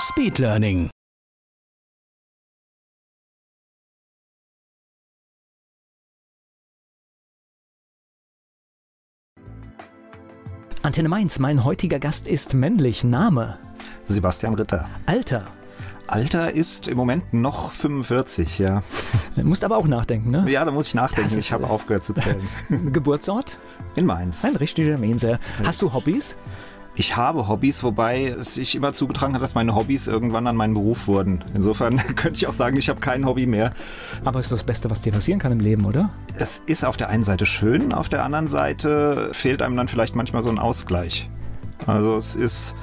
Speedlearning. Antenne Mainz, mein heutiger Gast ist männlich. Name? Sebastian Ritter. Alter? Alter ist im Moment noch 45, ja. Du musst aber auch nachdenken, ne? Ja, da muss ich nachdenken. Ich habe aufgehört zu zählen. Geburtsort? In Mainz. Ein richtiger Mainzer. Hast du Hobbys? Ich habe Hobbys, wobei es sich immer zugetragen hat, dass meine Hobbys irgendwann an meinen Beruf wurden. Insofern könnte ich auch sagen, ich habe kein Hobby mehr. Aber ist das Beste, was dir passieren kann im Leben, oder? Es ist auf der einen Seite schön, auf der anderen Seite fehlt einem dann vielleicht manchmal so ein Ausgleich. Also es ist,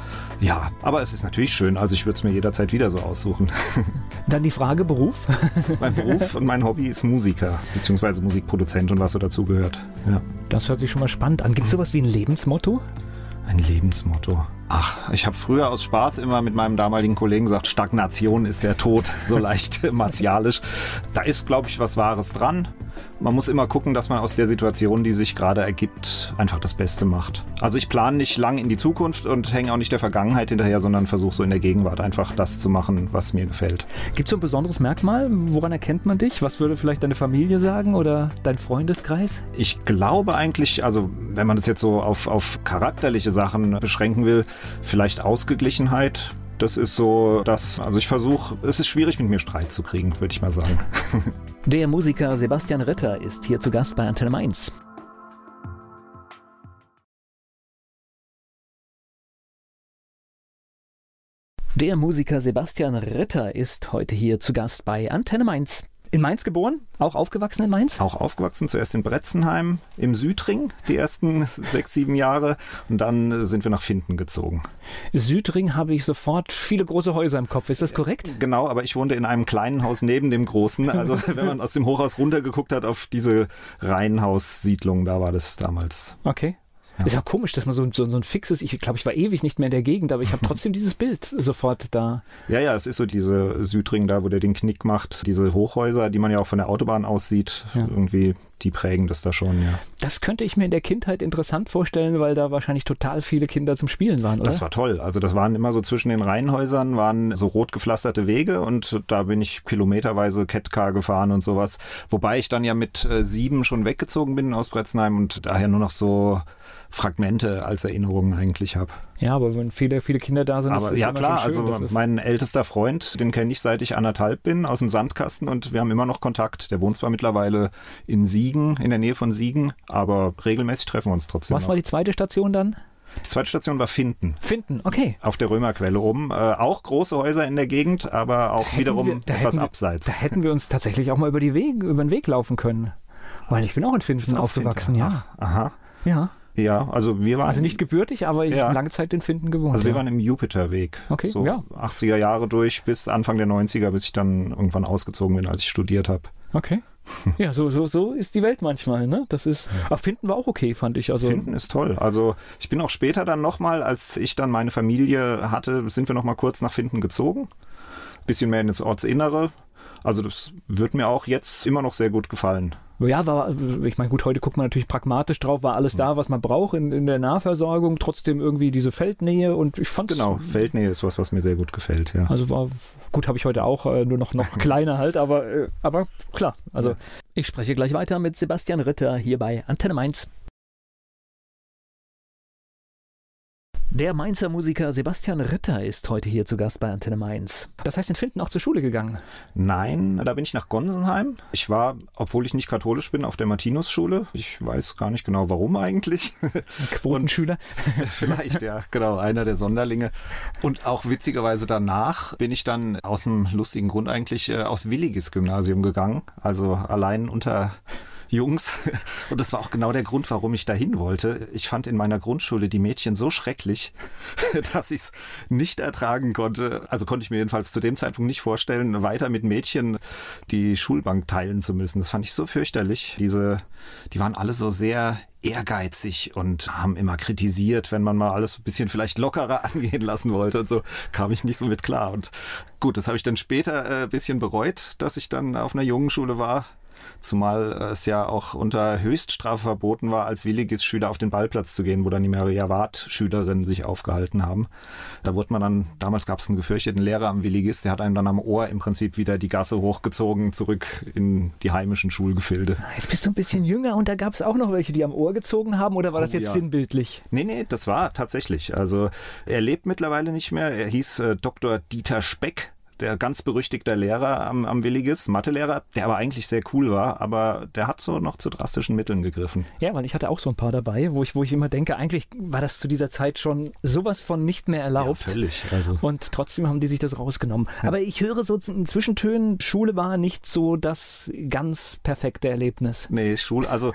ja, aber es ist natürlich schön. Also ich würde es mir jederzeit wieder so aussuchen. Dann die Frage Beruf. mein Beruf und mein Hobby ist Musiker, beziehungsweise Musikproduzent und was so dazugehört. Ja. Das hört sich schon mal spannend an. Gibt es sowas wie ein Lebensmotto? Ein Lebensmotto. Ach, ich habe früher aus Spaß immer mit meinem damaligen Kollegen gesagt, Stagnation ist der Tod, so leicht martialisch. Da ist, glaube ich, was Wahres dran. Man muss immer gucken, dass man aus der Situation, die sich gerade ergibt, einfach das Beste macht. Also ich plane nicht lang in die Zukunft und hänge auch nicht der Vergangenheit hinterher, sondern versuche so in der Gegenwart einfach das zu machen, was mir gefällt. Gibt es so ein besonderes Merkmal? Woran erkennt man dich? Was würde vielleicht deine Familie sagen oder dein Freundeskreis? Ich glaube eigentlich, also wenn man das jetzt so auf, auf charakterliche Sachen beschränken will, vielleicht Ausgeglichenheit. Das ist so das, also ich versuche, es ist schwierig mit mir Streit zu kriegen, würde ich mal sagen. Der Musiker Sebastian Ritter ist hier zu Gast bei Antenne Mainz. Der Musiker Sebastian Ritter ist heute hier zu Gast bei Antenne Mainz. In Mainz geboren, auch aufgewachsen in Mainz? Auch aufgewachsen, zuerst in Bretzenheim im Südring, die ersten sechs, sieben Jahre. Und dann sind wir nach Finden gezogen. Südring habe ich sofort viele große Häuser im Kopf. Ist das korrekt? Genau, aber ich wohnte in einem kleinen Haus neben dem großen. Also wenn man aus dem Hochhaus runtergeguckt hat auf diese Reihenhaussiedlung, da war das damals. Okay. Ja. Ist ja komisch, dass man so, so, so ein fixes, ich glaube, ich war ewig nicht mehr in der Gegend, aber ich habe trotzdem dieses Bild sofort da. Ja, ja, es ist so diese Südring da, wo der den Knick macht, diese Hochhäuser, die man ja auch von der Autobahn aus sieht, ja. irgendwie, die prägen das da schon, ja. Das könnte ich mir in der Kindheit interessant vorstellen, weil da wahrscheinlich total viele Kinder zum Spielen waren, oder? Das war toll. Also das waren immer so zwischen den Reihenhäusern, waren so rot gepflasterte Wege und da bin ich kilometerweise Catcar gefahren und sowas. Wobei ich dann ja mit äh, sieben schon weggezogen bin aus Bretzenheim und daher nur noch so Fragmente als Erinnerungen eigentlich habe. Ja, aber wenn viele, viele Kinder da sind, aber ist ja klar, schön, also mein ältester Freund, den kenne ich seit ich anderthalb bin aus dem Sandkasten und wir haben immer noch Kontakt. Der wohnt zwar mittlerweile in Siegen, in der Nähe von Siegen, aber regelmäßig treffen wir uns trotzdem. Was noch. war die zweite Station dann? Die zweite Station war Finden. Finden, okay. Auf der Römerquelle oben. Äh, auch große Häuser in der Gegend, aber auch wiederum wir, etwas wir, abseits. Da hätten wir uns tatsächlich auch mal über, die Wege, über den Weg laufen können. Weil ich bin auch in Finden aufgewachsen, Finden. ja. Ach, aha. Ja. Ja, also wir waren. Also nicht gebürtig, aber ich Ja. habe lange Zeit in Finden gewohnt. Also wir ja. waren im Jupiterweg. Okay, so ja. 80er Jahre durch bis Anfang der 90er, bis ich dann irgendwann ausgezogen bin, als ich studiert habe. Okay. Ja, so, so, so ist die Welt manchmal, ne? Das ist. Aber Finden war auch okay, fand ich. Also, Finden ist toll. Also ich bin auch später dann nochmal, als ich dann meine Familie hatte, sind wir nochmal kurz nach Finden gezogen. Bisschen mehr ins Ortsinnere. Also das wird mir auch jetzt immer noch sehr gut gefallen. Ja, war, ich meine, gut, heute guckt man natürlich pragmatisch drauf, war alles da, was man braucht in, in der Nahversorgung, trotzdem irgendwie diese Feldnähe und ich fand Genau, Feldnähe ist was, was mir sehr gut gefällt, ja. Also war gut, habe ich heute auch, äh, nur noch, noch kleiner halt, aber, äh, aber klar. Also ich spreche gleich weiter mit Sebastian Ritter hier bei Antenne Mainz. Der Mainzer Musiker Sebastian Ritter ist heute hier zu Gast bei Antenne Mainz. Das heißt, in Finden auch zur Schule gegangen. Nein, da bin ich nach Gonsenheim. Ich war, obwohl ich nicht katholisch bin, auf der Martinusschule. Ich weiß gar nicht genau, warum eigentlich. Quotenschüler. Vielleicht, ja, genau, einer der Sonderlinge. Und auch witzigerweise danach bin ich dann aus einem lustigen Grund eigentlich äh, aufs Williges Gymnasium gegangen. Also allein unter Jungs. Und das war auch genau der Grund, warum ich dahin wollte. Ich fand in meiner Grundschule die Mädchen so schrecklich, dass ich es nicht ertragen konnte. Also konnte ich mir jedenfalls zu dem Zeitpunkt nicht vorstellen, weiter mit Mädchen die Schulbank teilen zu müssen. Das fand ich so fürchterlich. Diese, die waren alle so sehr ehrgeizig und haben immer kritisiert, wenn man mal alles ein bisschen vielleicht lockerer angehen lassen wollte und so kam ich nicht so mit klar. Und gut, das habe ich dann später ein äh, bisschen bereut, dass ich dann auf einer jungen Schule war. Zumal es ja auch unter Höchststrafe verboten war, als Willigis-Schüler auf den Ballplatz zu gehen, wo dann die Maria Ward-Schülerinnen sich aufgehalten haben. Da wurde man dann, damals gab es einen gefürchteten Lehrer am Willigis, der hat einem dann am Ohr im Prinzip wieder die Gasse hochgezogen, zurück in die heimischen Schulgefilde. Jetzt bist du ein bisschen jünger und da gab es auch noch welche, die am Ohr gezogen haben oder war oh, das jetzt ja. sinnbildlich? Nee, nee, das war tatsächlich. Also er lebt mittlerweile nicht mehr. Er hieß äh, Dr. Dieter Speck der ganz berüchtigte Lehrer am, am Willigis, Mathelehrer, der aber eigentlich sehr cool war, aber der hat so noch zu drastischen Mitteln gegriffen. Ja, weil ich hatte auch so ein paar dabei, wo ich, wo ich immer denke, eigentlich war das zu dieser Zeit schon sowas von nicht mehr erlaubt. Ja, völlig. Also. Und trotzdem haben die sich das rausgenommen. Ja. Aber ich höre so in Zwischentönen, Schule war nicht so das ganz perfekte Erlebnis. Nee, Schule, also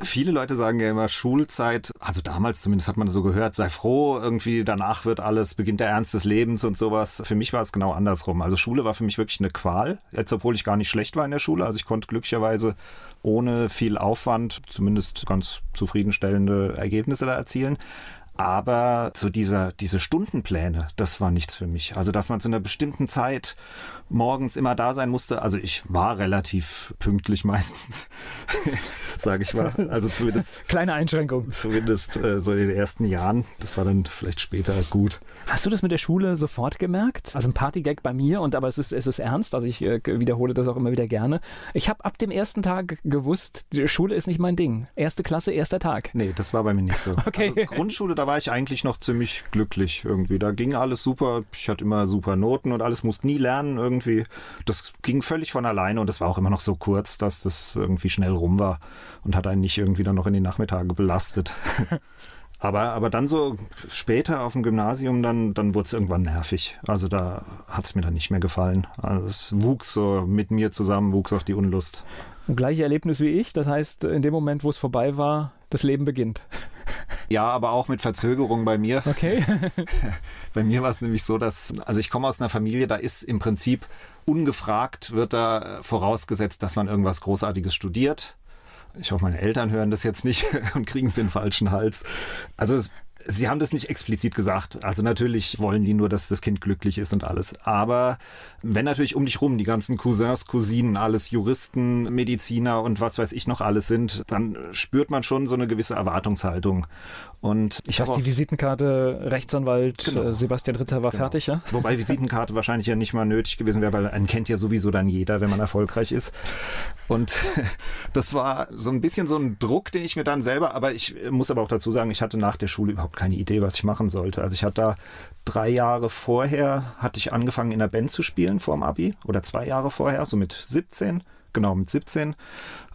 Viele Leute sagen ja immer Schulzeit, also damals zumindest hat man so gehört, sei froh, irgendwie danach wird alles, beginnt der Ernst des Lebens und sowas. Für mich war es genau andersrum. Also Schule war für mich wirklich eine Qual, jetzt obwohl ich gar nicht schlecht war in der Schule. Also ich konnte glücklicherweise ohne viel Aufwand zumindest ganz zufriedenstellende Ergebnisse da erzielen. Aber so dieser, diese Stundenpläne, das war nichts für mich. Also, dass man zu einer bestimmten Zeit morgens immer da sein musste. Also, ich war relativ pünktlich meistens, sage ich mal. Also zumindest. Kleine Einschränkung. Zumindest äh, so in den ersten Jahren. Das war dann vielleicht später gut. Hast du das mit der Schule sofort gemerkt? Also ein Partygag bei mir, und aber es ist, es ist ernst, also ich äh, wiederhole das auch immer wieder gerne. Ich habe ab dem ersten Tag gewusst, die Schule ist nicht mein Ding. Erste Klasse, erster Tag. Nee, das war bei mir nicht so. Okay. Also Grundschule, da war ich eigentlich noch ziemlich glücklich irgendwie. Da ging alles super. Ich hatte immer super Noten und alles, musste nie lernen irgendwie. Das ging völlig von alleine und das war auch immer noch so kurz, dass das irgendwie schnell rum war und hat einen nicht irgendwie dann noch in die Nachmittage belastet. Aber, aber dann so später auf dem Gymnasium, dann, dann wurde es irgendwann nervig. Also da hat es mir dann nicht mehr gefallen. Also es wuchs so mit mir zusammen, wuchs auch die Unlust. Gleiche Erlebnis wie ich. Das heißt, in dem Moment, wo es vorbei war, das Leben beginnt. Ja, aber auch mit Verzögerung bei mir. Okay. bei mir war es nämlich so, dass, also ich komme aus einer Familie, da ist im Prinzip ungefragt, wird da vorausgesetzt, dass man irgendwas Großartiges studiert ich hoffe, meine Eltern hören das jetzt nicht und kriegen es den falschen Hals. Also Sie haben das nicht explizit gesagt. Also natürlich wollen die nur, dass das Kind glücklich ist und alles. Aber wenn natürlich um dich rum die ganzen Cousins, Cousinen, alles Juristen, Mediziner und was weiß ich noch alles sind, dann spürt man schon so eine gewisse Erwartungshaltung. Und ich habe die Visitenkarte Rechtsanwalt genau. Äh, Sebastian Ritter war genau. fertig, ja? Wobei Visitenkarte wahrscheinlich ja nicht mal nötig gewesen wäre, weil einen kennt ja sowieso dann jeder, wenn man erfolgreich ist. Und das war so ein bisschen so ein Druck, den ich mir dann selber, aber ich muss aber auch dazu sagen, ich hatte nach der Schule überhaupt keine Idee, was ich machen sollte. Also ich hatte da drei Jahre vorher, hatte ich angefangen in der Band zu spielen vor dem Abi oder zwei Jahre vorher, so mit 17, genau mit 17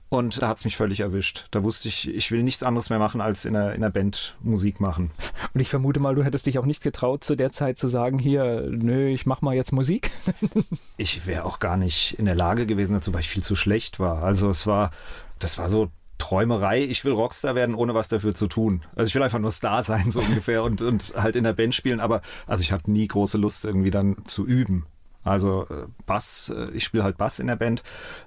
und da hat es mich völlig erwischt. Da wusste ich, ich will nichts anderes mehr machen, als in der, in der Band Musik machen. Und ich vermute mal, du hättest dich auch nicht getraut, zu der Zeit zu sagen, hier, nö, ich mach mal jetzt Musik. ich wäre auch gar nicht in der Lage gewesen dazu, weil ich viel zu schlecht war. Also es war, das war so Träumerei, ich will Rockstar werden, ohne was dafür zu tun. Also ich will einfach nur Star sein, so ungefähr, und, und halt in der Band spielen, aber also ich hatte nie große Lust, irgendwie dann zu üben. Also äh, Bass, äh, ich spiele halt Bass in der Band.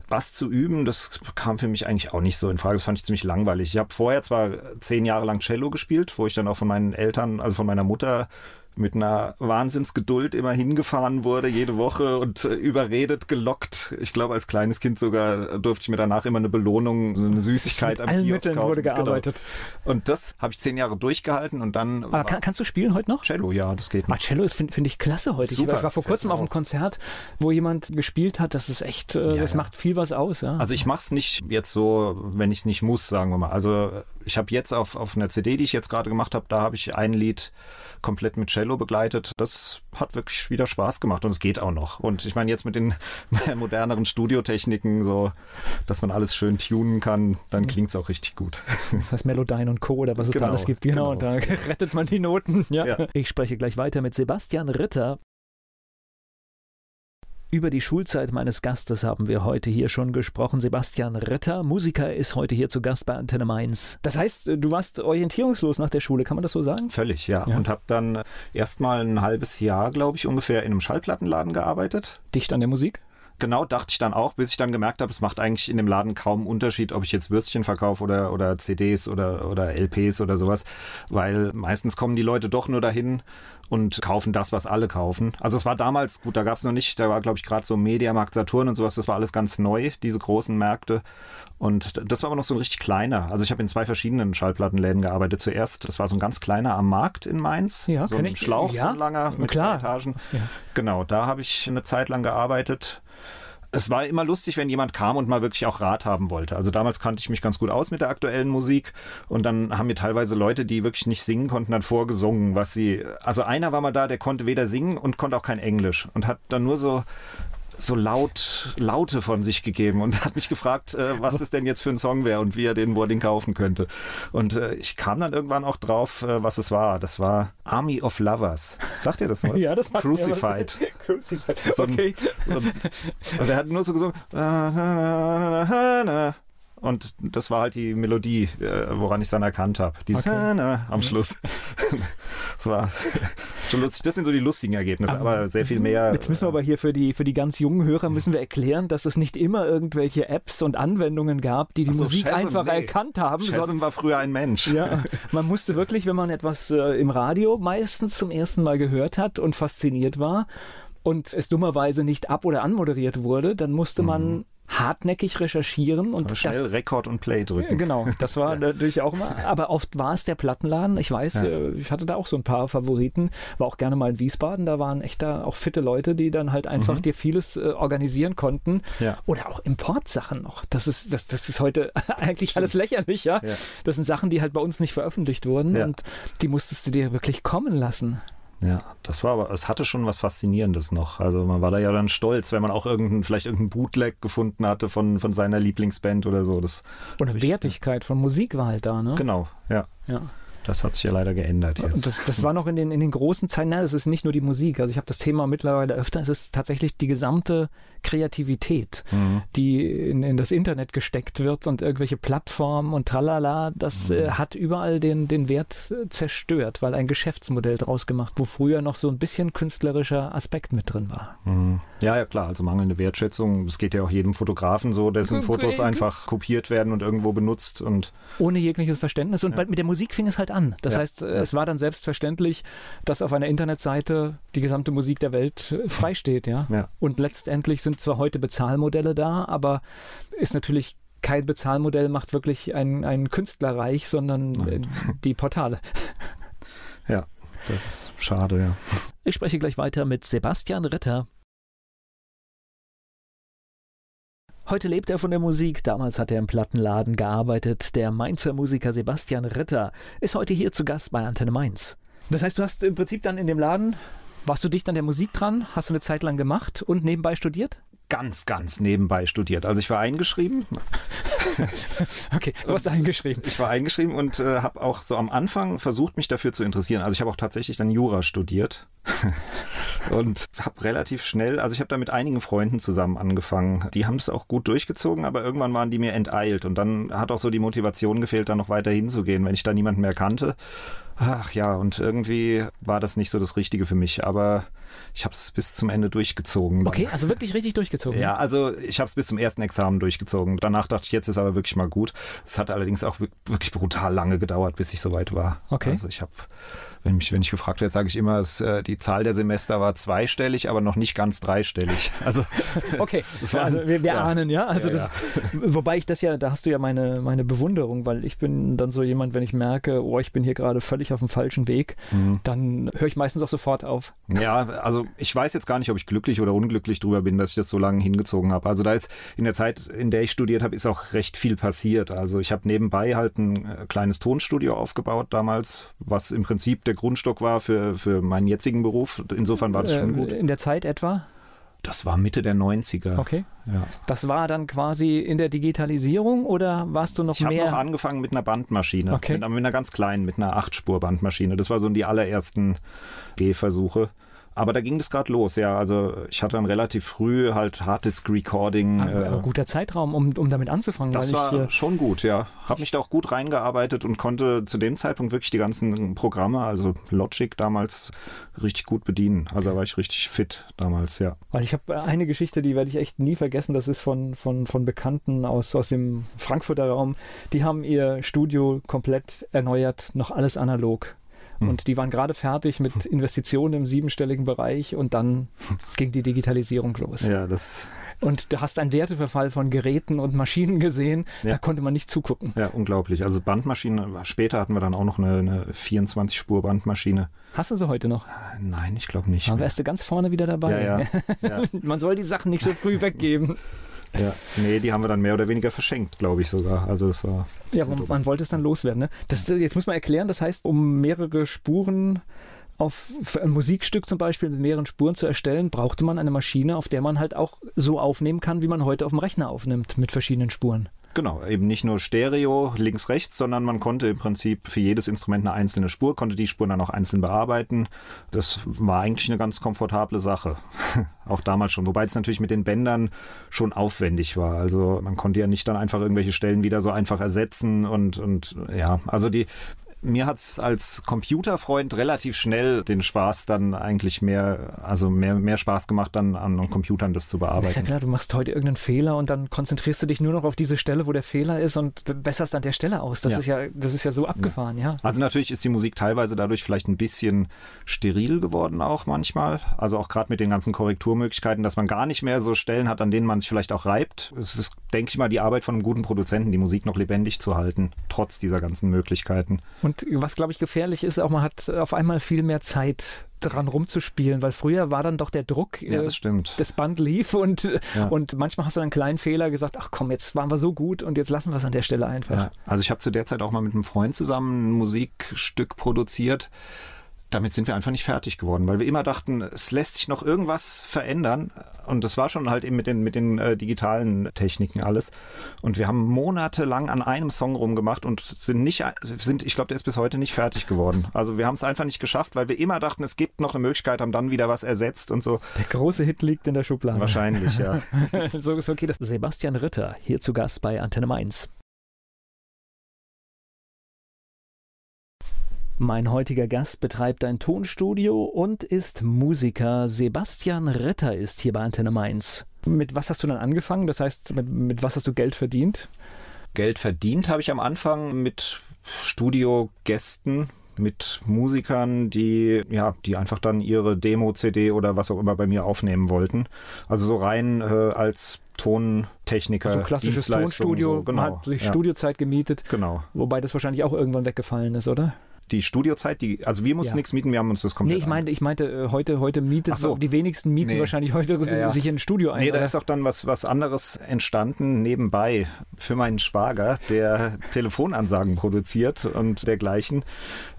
Bass zu üben, das kam für mich eigentlich auch nicht so in Frage. Das fand ich ziemlich langweilig. Ich habe vorher zwar zehn Jahre lang Cello gespielt, wo ich dann auch von meinen Eltern, also von meiner Mutter mit einer Wahnsinnsgeduld immer hingefahren wurde, jede Woche und äh, überredet, gelockt. Ich glaube, als kleines Kind sogar durfte ich mir danach immer eine Belohnung, so eine Süßigkeit am allen Kiosk Mitteln kaufen. wurde genau. gearbeitet. Genau. Und das habe ich zehn Jahre durchgehalten und dann. Aber kann, kannst du spielen heute noch? Cello, ja, das geht noch. Ah, Cello finde find ich klasse heute. Super, ich war vor kurzem auf einem Konzert, wo jemand gespielt hat. Das ist echt, äh, ja, das ja. macht viel was aus. Ja. Also ich mache es nicht jetzt so, wenn ich es nicht muss, sagen wir mal. Also ich habe jetzt auf, auf einer CD, die ich jetzt gerade gemacht habe, da habe ich ein Lied komplett mit Cello begleitet. Das hat wirklich wieder Spaß gemacht und es geht auch noch. Und ich meine, jetzt mit den moderneren Studiotechniken, so, dass man alles schön tunen kann, dann klingt es auch richtig gut. Das heißt Melodyne und Co. oder was es genau, da alles gibt. Genau, genau. da rettet man die Noten. Ja. ja. Ich spreche gleich weiter mit Sebastian Ritter. Über die Schulzeit meines Gastes haben wir heute hier schon gesprochen. Sebastian Ritter, Musiker, ist heute hier zu Gast bei Antenne Mainz. Das heißt, du warst orientierungslos nach der Schule, kann man das so sagen? Völlig, ja. ja. Und habe dann erstmal ein halbes Jahr, glaube ich, ungefähr in einem Schallplattenladen gearbeitet. Dicht an der Musik? Genau, dachte ich dann auch, bis ich dann gemerkt habe, es macht eigentlich in dem Laden kaum Unterschied, ob ich jetzt Würstchen verkaufe oder, oder CDs oder, oder LPs oder sowas, weil meistens kommen die Leute doch nur dahin und kaufen das, was alle kaufen. Also es war damals, gut, da gab es noch nicht, da war glaube ich gerade so Mediamarkt Saturn und sowas, das war alles ganz neu, diese großen Märkte. Und das war aber noch so ein richtig kleiner. Also ich habe in zwei verschiedenen Schallplattenläden gearbeitet. Zuerst, das war so ein ganz kleiner am Markt in Mainz. Ja, so ein ich, Schlauch, ja, so ein langer mit klar. zwei Etagen. Ja. Genau, da habe ich eine Zeit lang gearbeitet es war immer lustig, wenn jemand kam und mal wirklich auch Rat haben wollte. Also damals kannte ich mich ganz gut aus mit der aktuellen Musik und dann haben mir teilweise Leute, die wirklich nicht singen konnten, dann vorgesungen, was sie. Also einer war mal da, der konnte weder singen und konnte auch kein Englisch und hat dann nur so so laut Laute von sich gegeben und hat mich gefragt, äh, was das denn jetzt für ein Song wäre und wie er den Boarding kaufen könnte. Und äh, ich kam dann irgendwann auch drauf, äh, was es war. Das war Army of Lovers. Sagt ihr das was? Ja, das Crucified. Crucified. So ein, Okay. so ein, und er hat nur so gesungen. Und das war halt die Melodie, äh, woran ich es dann erkannt habe. Dieses Okay. am Schluss. das war schon lustig. Das sind so die lustigen Ergebnisse, aber sehr viel mehr. Jetzt müssen wir aber hier für die, für die ganz jungen Hörer müssen wir erklären, dass es nicht immer irgendwelche Apps und Anwendungen gab, die die so, Musik Shazam, einfach nee. erkannt haben. Shazam war früher ein Mensch. Ja, man musste wirklich, wenn man etwas äh, im Radio meistens zum ersten Mal gehört hat und fasziniert war und es dummerweise nicht ab- oder anmoderiert wurde, dann musste man hartnäckig recherchieren und Aber schnell das Rekord und Play drücken. Genau, das war natürlich auch immer. Aber oft war es der Plattenladen. Ich weiß, Ja. äh, ich hatte da auch so ein paar Favoriten. War auch gerne mal in Wiesbaden. Da waren echt da auch fitte Leute, die dann halt einfach dir vieles äh, organisieren konnten. Mhm. Ja. Oder auch Importsachen noch. Das ist, das, das ist heute eigentlich alles lächerlich, ja? Ja. Das sind Sachen, die halt bei uns nicht veröffentlicht wurden Ja. und die musstest du dir wirklich kommen lassen. Ja, das war aber, es hatte schon was Faszinierendes noch. Also man war da ja dann stolz, wenn man auch irgendeinen, vielleicht irgendeinen Bootleg gefunden hatte von, von seiner Lieblingsband oder so. Das, Oder Wertigkeit von Musik war halt da, ne? genau, ja. Ja. Das hat sich ja leider geändert jetzt. das, das war noch in den, in den großen Zeiten, nein, es ist nicht nur die Musik. Also ich habe das Thema mittlerweile öfter, es ist tatsächlich die gesamte Kreativität, Mhm. die in, in das Internet gesteckt wird und irgendwelche Plattformen und tralala, das äh, hat überall den, den Wert äh, zerstört, weil ein Geschäftsmodell draus gemacht, wo früher noch so ein bisschen künstlerischer Aspekt mit drin war. Mhm. Ja, ja, klar. Also mangelnde Wertschätzung. Es geht ja auch jedem Fotografen so, dessen Okay. Fotos einfach kopiert werden und irgendwo benutzt und Ohne jegliches Verständnis. Und Ja. mit der Musik fing es halt an. Das Ja. heißt, äh, es war dann selbstverständlich, dass auf einer Internetseite die gesamte Musik der Welt äh, frei steht, ja. ja. Und letztendlich sind zwar heute Bezahlmodelle da, aber ist natürlich kein Bezahlmodell macht wirklich einen, einen Künstler reich, sondern äh, Nein. die Portale. Ja, das ist schade, ja. Ich spreche gleich weiter mit Sebastian Ritter. Heute lebt er von der Musik. Damals hat er im Plattenladen gearbeitet. Der Mainzer Musiker Sebastian Ritter ist heute hier zu Gast bei Antenne Mainz. Das heißt, du hast im Prinzip dann in dem Laden, warst du dicht an der Musik dran, hast du eine Zeit lang gemacht und nebenbei studiert? Ganz, ganz nebenbei studiert. Also ich war eingeschrieben, Okay, du hast eingeschrieben. Ich war eingeschrieben und äh, habe auch so am Anfang versucht, mich dafür zu interessieren. Also ich habe auch tatsächlich dann Jura studiert und habe relativ schnell, also ich habe da mit einigen Freunden zusammen angefangen. Die haben es auch gut durchgezogen, aber irgendwann waren die mir enteilt und dann hat auch so die Motivation gefehlt, da noch weiter hinzugehen, wenn ich da niemanden mehr kannte. Ach ja, und irgendwie war das nicht so das Richtige für mich, aber ich habe es bis zum Ende durchgezogen. dann. Okay, also wirklich richtig durchgezogen. Ja, also ich habe es bis zum ersten Examen durchgezogen. Danach dachte ich, jetzt ist aber wirklich mal gut. Es hat allerdings auch wi- wirklich brutal lange gedauert, bis ich soweit war. Okay. Also ich habe, wenn, mich, wenn ich gefragt werde, sage ich immer, es, äh, die Zahl der Semester war zweistellig, aber noch nicht ganz dreistellig. Also Okay, war- also wir, wir ja. ahnen, ja. Also Ja, das, wobei ich das ja, da hast du ja meine, meine Bewunderung, weil ich bin dann so jemand, wenn ich merke, oh, ich bin hier gerade völlig auf dem falschen Weg, Mhm. dann höre ich meistens auch sofort auf. Ja, also ich weiß jetzt gar nicht, ob ich glücklich oder unglücklich drüber bin, dass ich das so lange hingezogen habe. Also da ist in der Zeit, in der ich studiert habe, ist auch recht viel passiert. Also ich habe nebenbei halt ein äh, kleines Tonstudio aufgebaut damals, was im Prinzip der Grundstock war für, für meinen jetzigen Beruf. Insofern war das schon Äh, gut. In der Zeit etwa. Das war Mitte der 90er. Okay. Ja. Das war dann quasi in der Digitalisierung oder warst du noch Ich habe mehr? noch angefangen mit einer Bandmaschine, Okay. mit, mit einer ganz kleinen, mit einer 8-Spur-Bandmaschine. Das war so die allerersten Gehversuche. Aber da ging das gerade los, ja. Also ich hatte dann relativ früh halt Harddisk-Recording. Äh, guter Zeitraum, um, um damit anzufangen. Das war ich, äh, schon gut, ja. Habe mich da auch gut reingearbeitet und konnte zu dem Zeitpunkt wirklich die ganzen Programme, also Logic damals, richtig gut bedienen. Also da war ich richtig fit damals, ja. Weil ich habe eine Geschichte, die werde ich echt nie vergessen. Das ist von, von, von Bekannten aus, aus dem Frankfurter Raum. Die haben ihr Studio komplett erneuert, noch alles analog. Hm. Und die waren gerade fertig mit Investitionen im siebenstelligen Bereich und dann ging die Digitalisierung los. Ja, das. Und du hast einen Werteverfall von Geräten und Maschinen gesehen, ja. da konnte man nicht zugucken. Ja, unglaublich. Also Bandmaschinen, später hatten wir dann auch noch eine, eine 24-Spur-Bandmaschine. Hast du sie heute noch? Nein, ich glaube nicht. Aber wärst du ganz vorne wieder dabei. Ja. ja. man soll die Sachen nicht so früh weggeben. Ja, nee, die haben wir dann mehr oder weniger verschenkt, glaube ich sogar. Also das war. Ja, man, man, wollte es dann loswerden. Ne? Das, jetzt muss man erklären, das heißt, um mehrere Spuren auf ein Musikstück zum Beispiel mit mehreren Spuren zu erstellen, brauchte man eine Maschine, auf der man halt auch so aufnehmen kann, wie man heute auf dem Rechner aufnimmt, mit verschiedenen Spuren. Genau, eben nicht nur Stereo links, rechts, sondern man konnte im Prinzip für jedes Instrument eine einzelne Spur, konnte die Spuren dann auch einzeln bearbeiten. Das war eigentlich eine ganz komfortable Sache. auch damals schon. Wobei es natürlich mit den Bändern schon aufwendig war. Also man konnte ja nicht dann einfach irgendwelche Stellen wieder so einfach ersetzen und, und ja, also die mir hat es als Computerfreund relativ schnell den Spaß dann eigentlich mehr, also mehr, mehr Spaß gemacht, dann an Computern das zu bearbeiten. Ist ja klar, du machst heute irgendeinen Fehler und dann konzentrierst du dich nur noch auf diese Stelle, wo der Fehler ist und besserst an der Stelle aus. Das ja. ist ja, das ist ja so abgefahren, ja. ja. Also natürlich ist die Musik teilweise dadurch vielleicht ein bisschen steril geworden auch manchmal. Also auch gerade mit den ganzen Korrekturmöglichkeiten, dass man gar nicht mehr so Stellen hat, an denen man sich vielleicht auch reibt. Es ist, denke ich mal, die Arbeit von einem guten Produzenten, die Musik noch lebendig zu halten, trotz dieser ganzen Möglichkeiten. Und was, glaube ich, gefährlich ist, auch man hat auf einmal viel mehr Zeit dran rumzuspielen, weil früher war dann doch der Druck, ja, das, äh, das Band lief und, ja. und manchmal hast du dann einen kleinen Fehler gesagt, ach komm, jetzt waren wir so gut und jetzt lassen wir es an der Stelle einfach. Ja. Also ich habe zu der Zeit auch mal mit einem Freund zusammen ein Musikstück produziert damit sind wir einfach nicht fertig geworden, weil wir immer dachten, es lässt sich noch irgendwas verändern. Und das war schon halt eben mit den, mit den äh, digitalen Techniken alles. Und wir haben monatelang an einem Song rumgemacht und sind nicht, sind, ich glaube, der ist bis heute nicht fertig geworden. Also wir haben es einfach nicht geschafft, weil wir immer dachten, es gibt noch eine Möglichkeit, haben dann wieder was ersetzt und so. Der große Hit liegt in der Schublade. Wahrscheinlich, ja. so ist okay. Das Sebastian Ritter, hier zu Gast bei Antenne Mainz. Mein heutiger Gast betreibt ein Tonstudio und ist Musiker. Sebastian Ritter ist hier bei Antenne Mainz. Mit was hast du dann angefangen? Das heißt, mit, mit was hast du Geld verdient? Geld verdient habe ich am Anfang mit Studiogästen, mit Musikern, die ja, die einfach dann ihre Demo-CD oder was auch immer bei mir aufnehmen wollten. Also so rein äh, als Tontechniker. So ein klassisches Tonstudio, so, genau. man hat sich ja. Studiozeit gemietet. Genau. Wobei das wahrscheinlich auch irgendwann weggefallen ist, oder? Die Studiozeit, die, also wir mussten ja. nichts mieten, wir haben uns das komplett. Nee, ich meinte, ich meinte, äh, heute, heute mietet so. die wenigsten mieten nee. wahrscheinlich heute ja, sich in ein Studio ein. Nee, da ist auch dann was, was anderes entstanden nebenbei für meinen Schwager, der Telefonansagen produziert und dergleichen,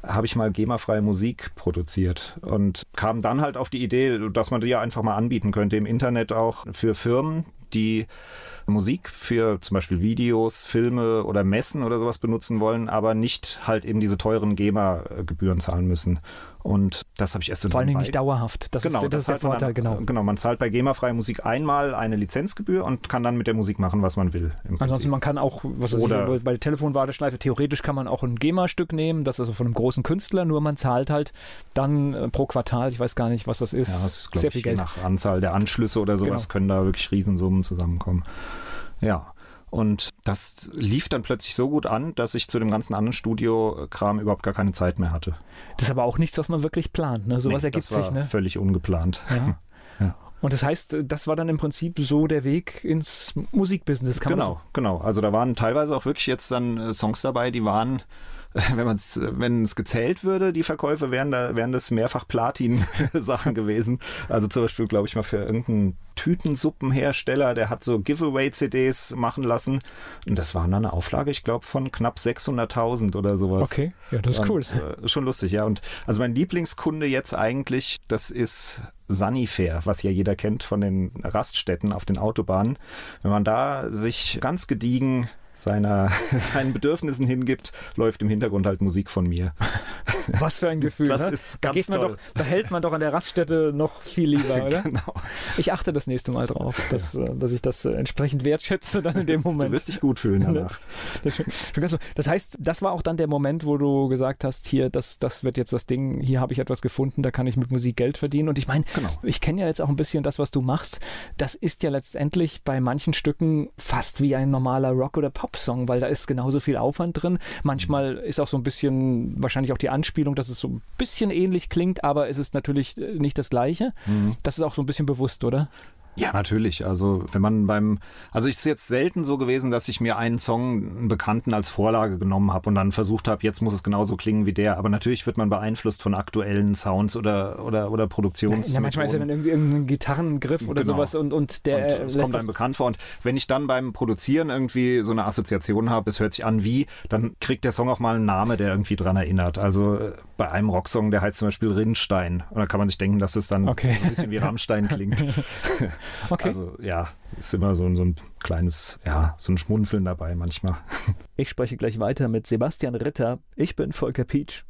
habe ich mal GEMA-freie Musik produziert und kam dann halt auf die Idee, dass man die ja einfach mal anbieten könnte im Internet auch für Firmen, die Musik für zum Beispiel Videos, Filme oder Messen oder sowas benutzen wollen, aber nicht halt eben diese teuren GEMA-Gebühren zahlen müssen. Und das habe ich erst so Vor Dingen nicht dauerhaft. Das genau, ist, das, das ist der Vorteil, dann, genau. Genau, man zahlt bei GEMA-freie Musik einmal eine Lizenzgebühr und kann dann mit der Musik machen, was man will. Ansonsten man kann auch, was Oder ich, bei der Telefonwarteschleife, theoretisch kann man auch ein GEMA-Stück nehmen, das ist also von einem großen Künstler, nur man zahlt halt dann äh, pro Quartal, ich weiß gar nicht, was das ist, ja, das ist sehr viel Geld. Nach Anzahl der Anschlüsse oder sowas genau. können da wirklich Riesensummen zusammenkommen. Ja. Und das lief dann plötzlich so gut an, dass ich zu dem ganzen anderen Studio-Kram überhaupt gar keine Zeit mehr hatte. Das ist aber auch nichts, was man wirklich plant. Ne? Sowas nee, ergibt das war sich. Ne? Völlig ungeplant. Ja. ja. Und das heißt, das war dann im Prinzip so der Weg ins Musikbusiness. Kann genau, so genau. Also da waren teilweise auch wirklich jetzt dann äh, Songs dabei, die waren wenn man es, wenn es gezählt würde, die Verkäufe wären da, wären das mehrfach Platin-Sachen gewesen. Also zum Beispiel, glaube ich mal, für irgendeinen Tütensuppenhersteller, der hat so Giveaway-CDs machen lassen. Und das war dann eine Auflage, ich glaube, von knapp 600.000 oder sowas. Okay, ja, das ist und, cool. Äh, schon lustig, ja. Und also mein Lieblingskunde jetzt eigentlich, das ist Sunnyfair, was ja jeder kennt von den Raststätten auf den Autobahnen. Wenn man da sich ganz gediegen seiner, seinen Bedürfnissen hingibt, läuft im Hintergrund halt Musik von mir. Was für ein Gefühl. Das ne? ist da, ganz man toll. doch, da hält man doch an der Raststätte noch viel lieber, oder? genau. Ich achte das nächste Mal drauf, dass, äh, dass ich das äh, entsprechend wertschätze dann in dem Du Moment. wirst dich gut fühlen danach. Das, heißt, das war auch dann der Moment, wo du gesagt hast, hier, das, das wird jetzt das Ding, hier habe ich etwas gefunden, da kann ich mit Musik Geld verdienen. Und ich meine, Genau. ich kenne ja jetzt auch ein bisschen das, was du machst. Das ist ja letztendlich bei manchen Stücken fast wie ein normaler Rock- oder Pop-Song, weil da ist genauso viel Aufwand drin. Manchmal ist auch so ein bisschen, wahrscheinlich auch die Anspielung, dass es so ein bisschen ähnlich klingt, aber es ist natürlich äh, nicht das Gleiche. Das ist auch so ein bisschen bewusst, oder? Ja, natürlich. Also wenn man beim, also es ist jetzt selten so gewesen, dass ich mir einen Song, einen Bekannten als Vorlage genommen habe und dann versucht habe, jetzt muss es genauso klingen wie der. Aber natürlich wird man beeinflusst von aktuellen Sounds oder oder oder Produktions. Ja, manchmal ist ja dann irgendwie irgendein Gitarrengriff oder Genau. sowas und, und der und es kommt einem bekannt vor. Und wenn ich dann beim Produzieren irgendwie so eine Assoziation habe, es hört sich an wie, dann kriegt der Song auch mal einen Namen, der irgendwie dran erinnert. Also bei einem Rocksong, der heißt zum Beispiel Rinnstein. Und da kann man sich denken, dass es dann Okay. ein bisschen wie Rammstein klingt. Okay. Also ja, ist immer so, ein- so ein kleines, ja, so ein Schmunzeln dabei manchmal. Ich spreche gleich weiter mit Sebastian Ritter. Ich bin Volker Pietsch.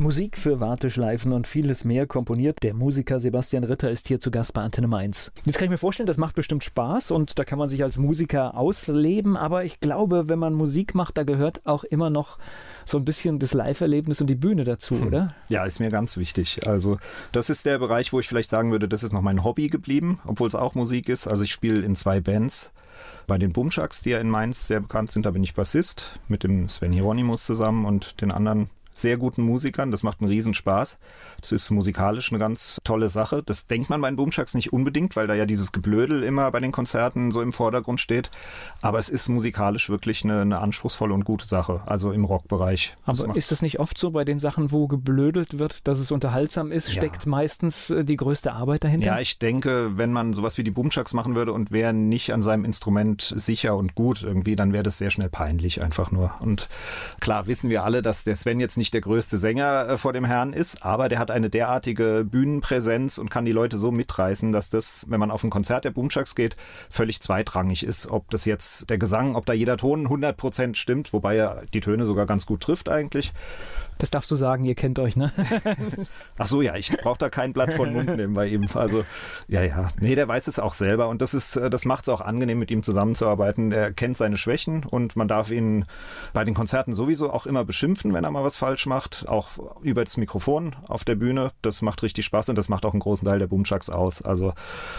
Musik für Warteschleifen und vieles mehr komponiert. Der Musiker Sebastian Ritter ist hier zu Gast bei Antenne Mainz. Jetzt kann ich mir vorstellen, das macht bestimmt Spaß und da kann man sich als Musiker ausleben, aber ich glaube, wenn man Musik macht, da gehört auch immer noch so ein bisschen das Live-Erlebnis und die Bühne dazu, oder? Ja, ist mir ganz wichtig. Also das ist der Bereich, wo ich vielleicht sagen würde, das ist noch mein Hobby geblieben, obwohl es auch Musik ist. Also ich spiele in zwei Bands. Bei den Bumschaks, die ja in Mainz sehr bekannt sind, da bin ich Bassist mit dem Sven Hieronymus zusammen und den anderen sehr guten Musikern. Das macht einen Riesenspaß. Das ist musikalisch eine ganz tolle Sache. Das denkt man bei den Boomshucks nicht unbedingt, weil da ja dieses Geblödel immer bei den Konzerten so im Vordergrund steht. Aber es ist musikalisch wirklich eine, eine anspruchsvolle und gute Sache. Also im Rockbereich. Aber ist das nicht oft so bei den Sachen, wo geblödelt wird, dass es unterhaltsam ist, Ja. steckt meistens äh, die größte Arbeit dahinter? Ja, ich denke, wenn man sowas wie die Boomchucks machen würde und wäre nicht an seinem Instrument sicher und gut irgendwie, dann wäre das sehr schnell peinlich einfach nur. Und klar wissen wir alle, dass der Sven jetzt nicht der größte Sänger äh, vor dem Herrn ist, aber der hat eine derartige Bühnenpräsenz und kann die Leute so mitreißen, dass das, wenn man auf ein Konzert der Boomchucks geht, völlig zweitrangig ist, ob das jetzt der Gesang, ob da jeder Ton 100% stimmt, wobei er die Töne sogar ganz gut trifft eigentlich. Das darfst du sagen, ihr kennt euch, ne? Ach so, ja, ich brauche da kein Blatt vor den Mund nehmen bei ihm. Also, ja, ja. Nee, der weiß es auch selber und das ist, äh, das macht es auch angenehm, mit ihm zusammenzuarbeiten. Er kennt seine Schwächen und man darf ihn bei den Konzerten sowieso auch immer beschimpfen, wenn er mal was falsch macht. Auch über das Mikrofon auf der Bühne. Das macht richtig Spaß und das macht auch einen großen Teil der Boomchucks aus. Also,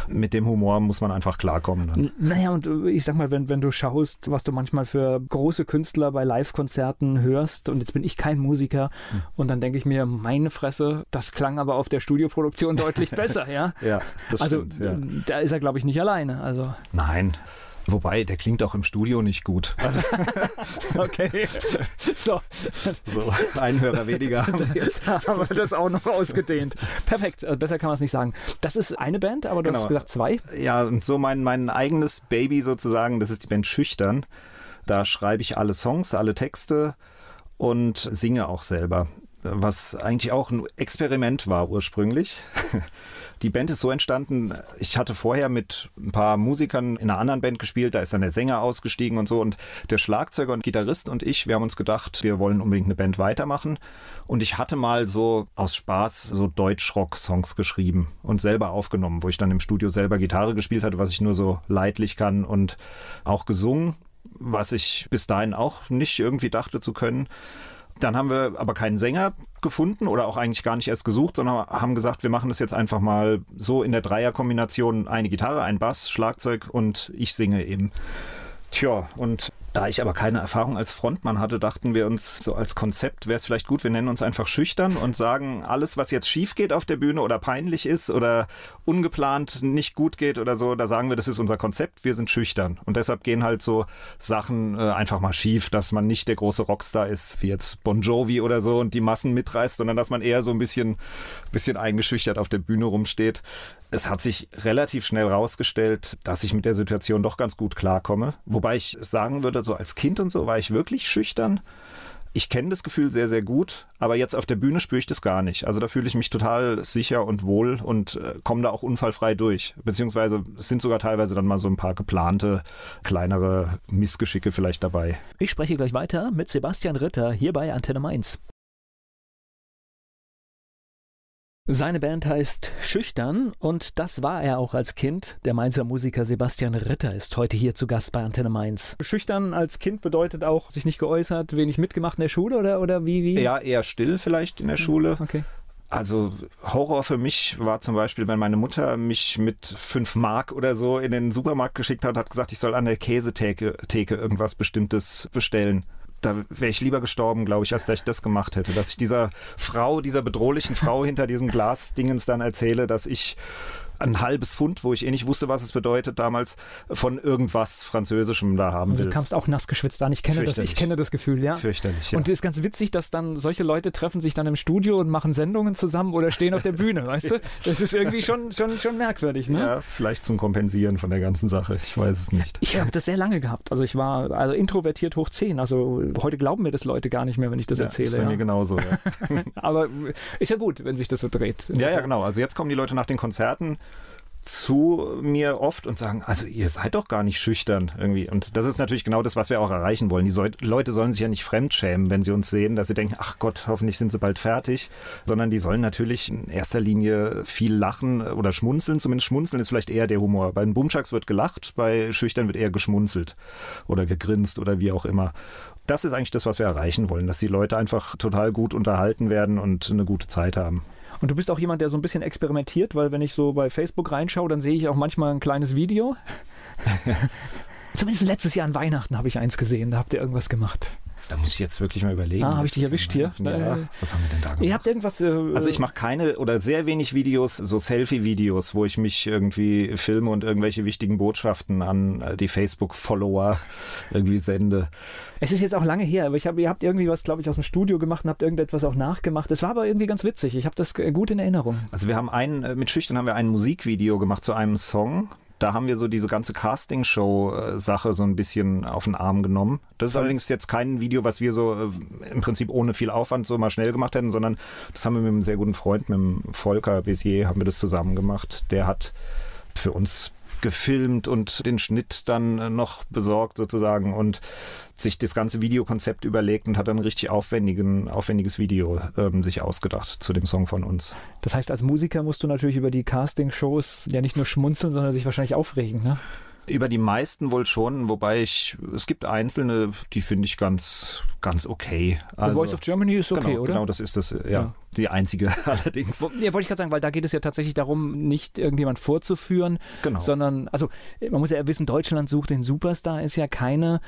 mit dem Humor muss man einfach klarkommen. Dann. Naja, und äh, ich sag mal, wenn, wenn du schaust, was du manchmal für große Künstler bei Live-Konzerten hörst, und jetzt bin ich kein Musiker, Hm. und dann denke ich mir, meine Fresse, das klang aber auf der Studioproduktion deutlich besser, ja? Ja, das also stimmt. Ja. da ist er, glaube ich, nicht alleine. Also, Nein. Wobei, der klingt auch im Studio nicht gut. Also, okay. so, so, ein Hörer weniger. jetzt. haben wir das auch noch ausgedehnt. Perfekt, äh, besser kann man es nicht sagen. Das ist eine Band, aber du Genau. hast gesagt zwei. Ja, und so mein, mein eigenes Baby sozusagen, das ist die Band Schüchtern. Da schreibe ich alle Songs, alle Texte und singe auch selber. Was eigentlich auch ein Experiment war ursprünglich. Die Band ist so entstanden, ich hatte vorher mit ein paar Musikern in einer anderen Band gespielt, da ist dann der Sänger ausgestiegen und so und der Schlagzeuger und Gitarrist und ich, wir haben uns gedacht, wir wollen unbedingt eine Band weitermachen und ich hatte mal so aus Spaß so Deutsch-Rock-Songs geschrieben und selber aufgenommen, wo ich dann im Studio selber Gitarre gespielt hatte, was ich nur so leidlich kann und auch gesungen, was ich bis dahin auch nicht irgendwie dachte zu können. Dann haben wir aber keinen Sänger gefunden oder auch eigentlich gar nicht erst gesucht, sondern haben gesagt, wir machen das jetzt einfach mal so in der Dreierkombination eine Gitarre, ein Bass, Schlagzeug und ich singe eben. Tja, und da ich aber keine Erfahrung als Frontmann hatte, dachten wir uns, so als Konzept wäre es vielleicht gut, wir nennen uns einfach schüchtern und sagen, alles, was jetzt schief geht auf der Bühne oder peinlich ist oder ungeplant nicht gut geht oder so, da sagen wir, das ist unser Konzept, wir sind schüchtern. Und deshalb gehen halt so Sachen äh, einfach mal schief, dass man nicht der große Rockstar ist, wie jetzt Bon Jovi oder so und die Massen mitreißt, sondern dass man eher so ein bisschen, bisschen eingeschüchtert auf der Bühne rumsteht. Es hat sich relativ schnell rausgestellt, dass ich mit der Situation doch ganz gut klarkomme. Wobei ich sagen würde, so als Kind und so war ich wirklich schüchtern. ich kenne das Gefühl sehr, sehr gut, aber jetzt auf der Bühne spüre ich das gar nicht. Also da fühle ich mich total sicher und wohl und äh, komme da auch unfallfrei durch. Beziehungsweise es sind sogar teilweise dann mal so ein paar geplante, kleinere Missgeschicke vielleicht dabei. Ich spreche gleich weiter mit Sebastian Ritter hier bei Antenne Mainz. Seine Band heißt Schüchtern und das war er auch als Kind. Der Mainzer Musiker Sebastian Ritter ist heute hier zu Gast bei Antenne Mainz. Schüchtern als Kind bedeutet auch sich nicht geäußert, wenig mitgemacht in der Schule oder, oder wie, wie? Ja, eher still vielleicht in der Schule. Okay. Also Horror für mich war zum Beispiel, wenn meine Mutter mich mit fünf Mark oder so in den Supermarkt geschickt hat, hat gesagt, ich soll an der Käsetheke Theke irgendwas Bestimmtes bestellen da wäre ich lieber gestorben, glaube ich, als dass ich das gemacht hätte. Dass ich dieser Frau, dieser bedrohlichen Frau hinter diesem Glasdingens dann erzähle, dass ich ein halbes Pfund, wo ich eh nicht wusste, was es bedeutet damals, von irgendwas Französischem da haben also will. Du kamst auch nass geschwitzt an. Ich kenne das, ich kenne das Gefühl, ja. Fürchterlich, ja. Und es ist ganz witzig, dass dann solche Leute treffen sich dann im Studio und machen Sendungen zusammen oder stehen auf der Bühne, weißt du? Das ist irgendwie schon, schon, schon merkwürdig, ne? Ja, vielleicht zum Kompensieren von der ganzen Sache. Ich weiß es nicht. Ich habe das sehr lange gehabt. Also ich war also introvertiert hoch 10. Also heute glauben mir das Leute gar nicht mehr, wenn ich das ja, erzähle. Das ist bei ja. mir genauso, ja. Aber ist ja gut, wenn sich das so dreht. Ja, ja, genau. Also jetzt kommen die Leute nach den Konzerten zu mir oft und sagen, also ihr seid doch gar nicht schüchtern irgendwie. Und das ist natürlich genau das, was wir auch erreichen wollen. Die so Leute sollen sich ja nicht fremdschämen, wenn sie uns sehen, dass sie denken, ach Gott, hoffentlich sind sie bald fertig, sondern die sollen natürlich in erster Linie viel lachen oder schmunzeln. Zumindest schmunzeln ist vielleicht eher der Humor. Bei den Boomschacks wird gelacht, bei Schüchtern wird eher geschmunzelt oder gegrinst oder wie auch immer. Das ist eigentlich das, was wir erreichen wollen, dass die Leute einfach total gut unterhalten werden und eine gute Zeit haben. Und du bist auch jemand, der so ein bisschen experimentiert, weil wenn ich so bei Facebook reinschaue, dann sehe ich auch manchmal ein kleines Video. Zumindest letztes Jahr an Weihnachten habe ich eins gesehen, da habt ihr irgendwas gemacht. Da muss ich jetzt wirklich mal überlegen. Ah, habe ich dich erwischt hier? Ja, was haben wir denn da gemacht? Ihr habt irgendwas. Äh, also ich mache keine oder sehr wenig Videos, so Selfie-Videos, wo ich mich irgendwie filme und irgendwelche wichtigen Botschaften an die Facebook-Follower irgendwie sende. Es ist jetzt auch lange her, aber ich hab, ihr habt irgendwie was, glaube ich, aus dem Studio gemacht und habt irgendetwas auch nachgemacht. Es war aber irgendwie ganz witzig. Ich habe das gut in Erinnerung. Also wir haben einen, mit Schüchtern haben wir ein Musikvideo gemacht zu einem Song da haben wir so diese ganze Casting-Show-Sache so ein bisschen auf den Arm genommen. Das ist allerdings jetzt kein Video, was wir so äh, im Prinzip ohne viel Aufwand so mal schnell gemacht hätten, sondern das haben wir mit einem sehr guten Freund, mit dem Volker Bézier, haben wir das zusammen gemacht. Der hat für uns gefilmt und den Schnitt dann noch besorgt sozusagen und sich das ganze Videokonzept überlegt und hat dann ein richtig aufwendigen, aufwendiges Video ähm, sich ausgedacht zu dem Song von uns. Das heißt, als Musiker musst du natürlich über die Casting-Shows ja nicht nur schmunzeln, sondern sich wahrscheinlich aufregen, ne? Über die meisten wohl schon, wobei ich, es gibt einzelne, die finde ich ganz, ganz okay. Also, The Voice of Germany ist okay, genau, oder? Genau, das ist das, ja. ja. Die einzige allerdings. Ja, wollte ich gerade sagen, weil da geht es ja tatsächlich darum, nicht irgendjemand vorzuführen, genau. sondern, also man muss ja wissen, Deutschland sucht den Superstar ist ja keine,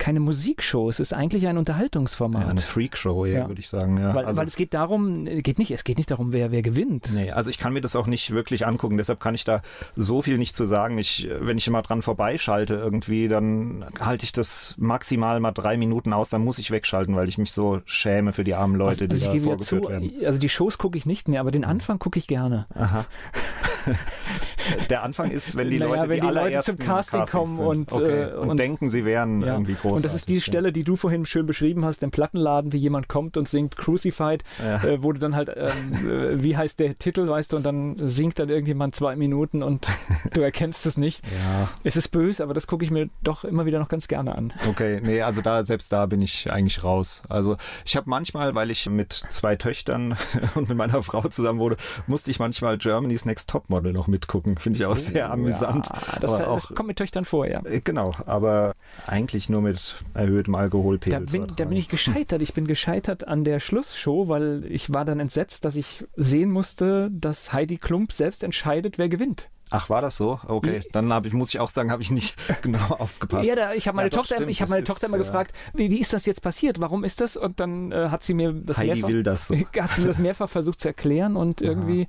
keine Musikshow, es ist eigentlich ein Unterhaltungsformat. Ja, eine Freakshow, ja, würde ich sagen. Ja. Weil, also, weil es geht darum, geht nicht, es geht nicht darum, wer, wer gewinnt. Nee, also ich kann mir das auch nicht wirklich angucken, deshalb kann ich da so viel nicht zu sagen. Ich, wenn ich immer dran vorbeischalte irgendwie, dann halte ich das maximal mal drei Minuten aus, dann muss ich wegschalten, weil ich mich so schäme für die armen Leute, also, also die da vorgeführt zu, werden. Also die Shows gucke ich nicht mehr, aber den Anfang gucke ich gerne. Aha. Der Anfang ist, wenn die naja, Leute, wenn die, die Leute zum Casting kommen und, okay. äh, und, und, denken, sie wären ja. irgendwie großartig. Und das ist die Stelle, die du vorhin schön beschrieben hast, im Plattenladen, wie jemand kommt und singt Crucified, ja. äh, wo du dann halt, ähm, wie heißt der Titel, weißt du, und dann singt dann irgendjemand zwei Minuten und du erkennst es nicht. Ja. Es ist böse, aber das gucke ich mir doch immer wieder noch ganz gerne an. Okay, nee, also da, selbst da bin ich eigentlich raus. Also ich habe manchmal, weil ich mit zwei Töchtern und mit meiner Frau zusammen wurde, musste ich manchmal Germany's Next Topmodel noch mitgucken. Finde ich auch sehr amüsant. Ja, das, aber das kommt mit Töchtern vor, ja. Genau, aber eigentlich nur mit erhöhtem Alkoholpegel. Da bin, da bin ich gescheitert. Ich bin gescheitert an der Schlussshow, weil ich war dann entsetzt, dass ich sehen musste, dass Heidi Klump selbst entscheidet, wer gewinnt. Ach, war das so? Okay, dann hab ich, muss ich auch sagen, habe ich nicht genau aufgepasst. Ja, da, ich habe meine, ja, doch, Tochter, stimmt, ich hab meine Tochter ist, immer ja. gefragt, wie, wie ist das jetzt passiert? Warum ist das? Und dann äh, hat sie mir das Heidi mehrfach, will das so. hat sie mir das mehrfach versucht zu erklären und irgendwie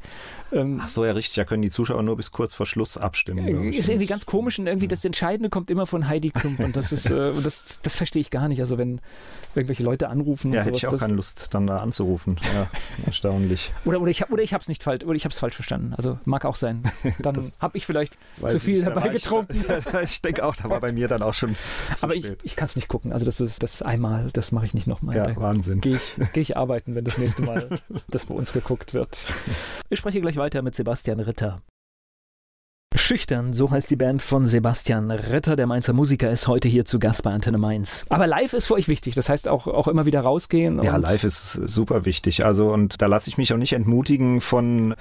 ähm, Ach so, ja, richtig. Da können die Zuschauer nur bis kurz vor Schluss abstimmen. ich. ist irgendwie ganz komisch und irgendwie das Entscheidende kommt immer von Heidi Klump und das ist äh, das, das verstehe ich gar nicht. Also wenn irgendwelche Leute anrufen Ja, hätte sowas, ich auch keine Lust, dann da anzurufen. Ja, erstaunlich. oder oder ich oder ich habe es nicht falsch oder ich habe es falsch verstanden. Also mag auch sein. Dann Das habe ich vielleicht zu viel dabei getrunken. Ich, ich denke auch, da war bei mir dann auch schon. Aber ich, ich kann es nicht gucken. Also das ist das einmal, das mache ich nicht nochmal. Ja, Wahnsinn. Gehe ich, geh ich arbeiten, wenn das nächste Mal das bei uns geguckt wird. Ich spreche gleich weiter mit Sebastian Ritter. Schüchtern, so heißt die Band von Sebastian Ritter, der Mainzer Musiker, ist heute hier zu Gast bei Antenne Mainz. Aber live ist für euch wichtig, das heißt auch, auch immer wieder rausgehen. Ja, live ist super wichtig. Also, und da lasse ich mich auch nicht entmutigen von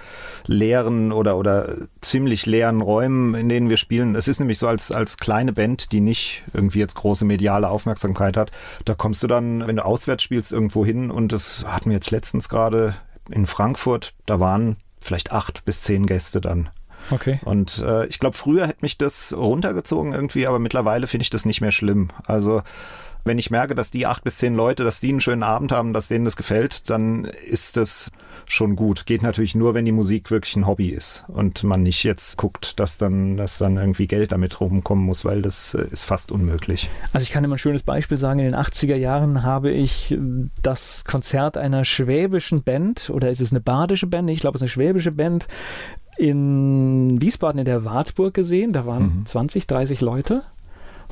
leeren oder, oder ziemlich leeren Räumen, in denen wir spielen. Es ist nämlich so als, als kleine Band, die nicht irgendwie jetzt große mediale Aufmerksamkeit hat. Da kommst du dann, wenn du auswärts spielst, irgendwo hin und das hatten wir jetzt letztens gerade in Frankfurt, da waren vielleicht acht bis zehn Gäste dann. Okay. Und äh, ich glaube, früher hätte mich das runtergezogen irgendwie, aber mittlerweile finde ich das nicht mehr schlimm. Also wenn ich merke, dass die acht bis zehn Leute, dass die einen schönen Abend haben, dass denen das gefällt, dann ist das schon gut. Geht natürlich nur, wenn die Musik wirklich ein Hobby ist und man nicht jetzt guckt, dass dann, dass dann irgendwie Geld damit rumkommen muss, weil das äh, ist fast unmöglich. Also ich kann immer ein schönes Beispiel sagen. In den 80er Jahren habe ich das Konzert einer schwäbischen Band oder ist es eine badische Band? Ich glaube, es ist eine schwäbische Band in Wiesbaden in der Wartburg gesehen. Da waren mhm. 20, 30 Leute.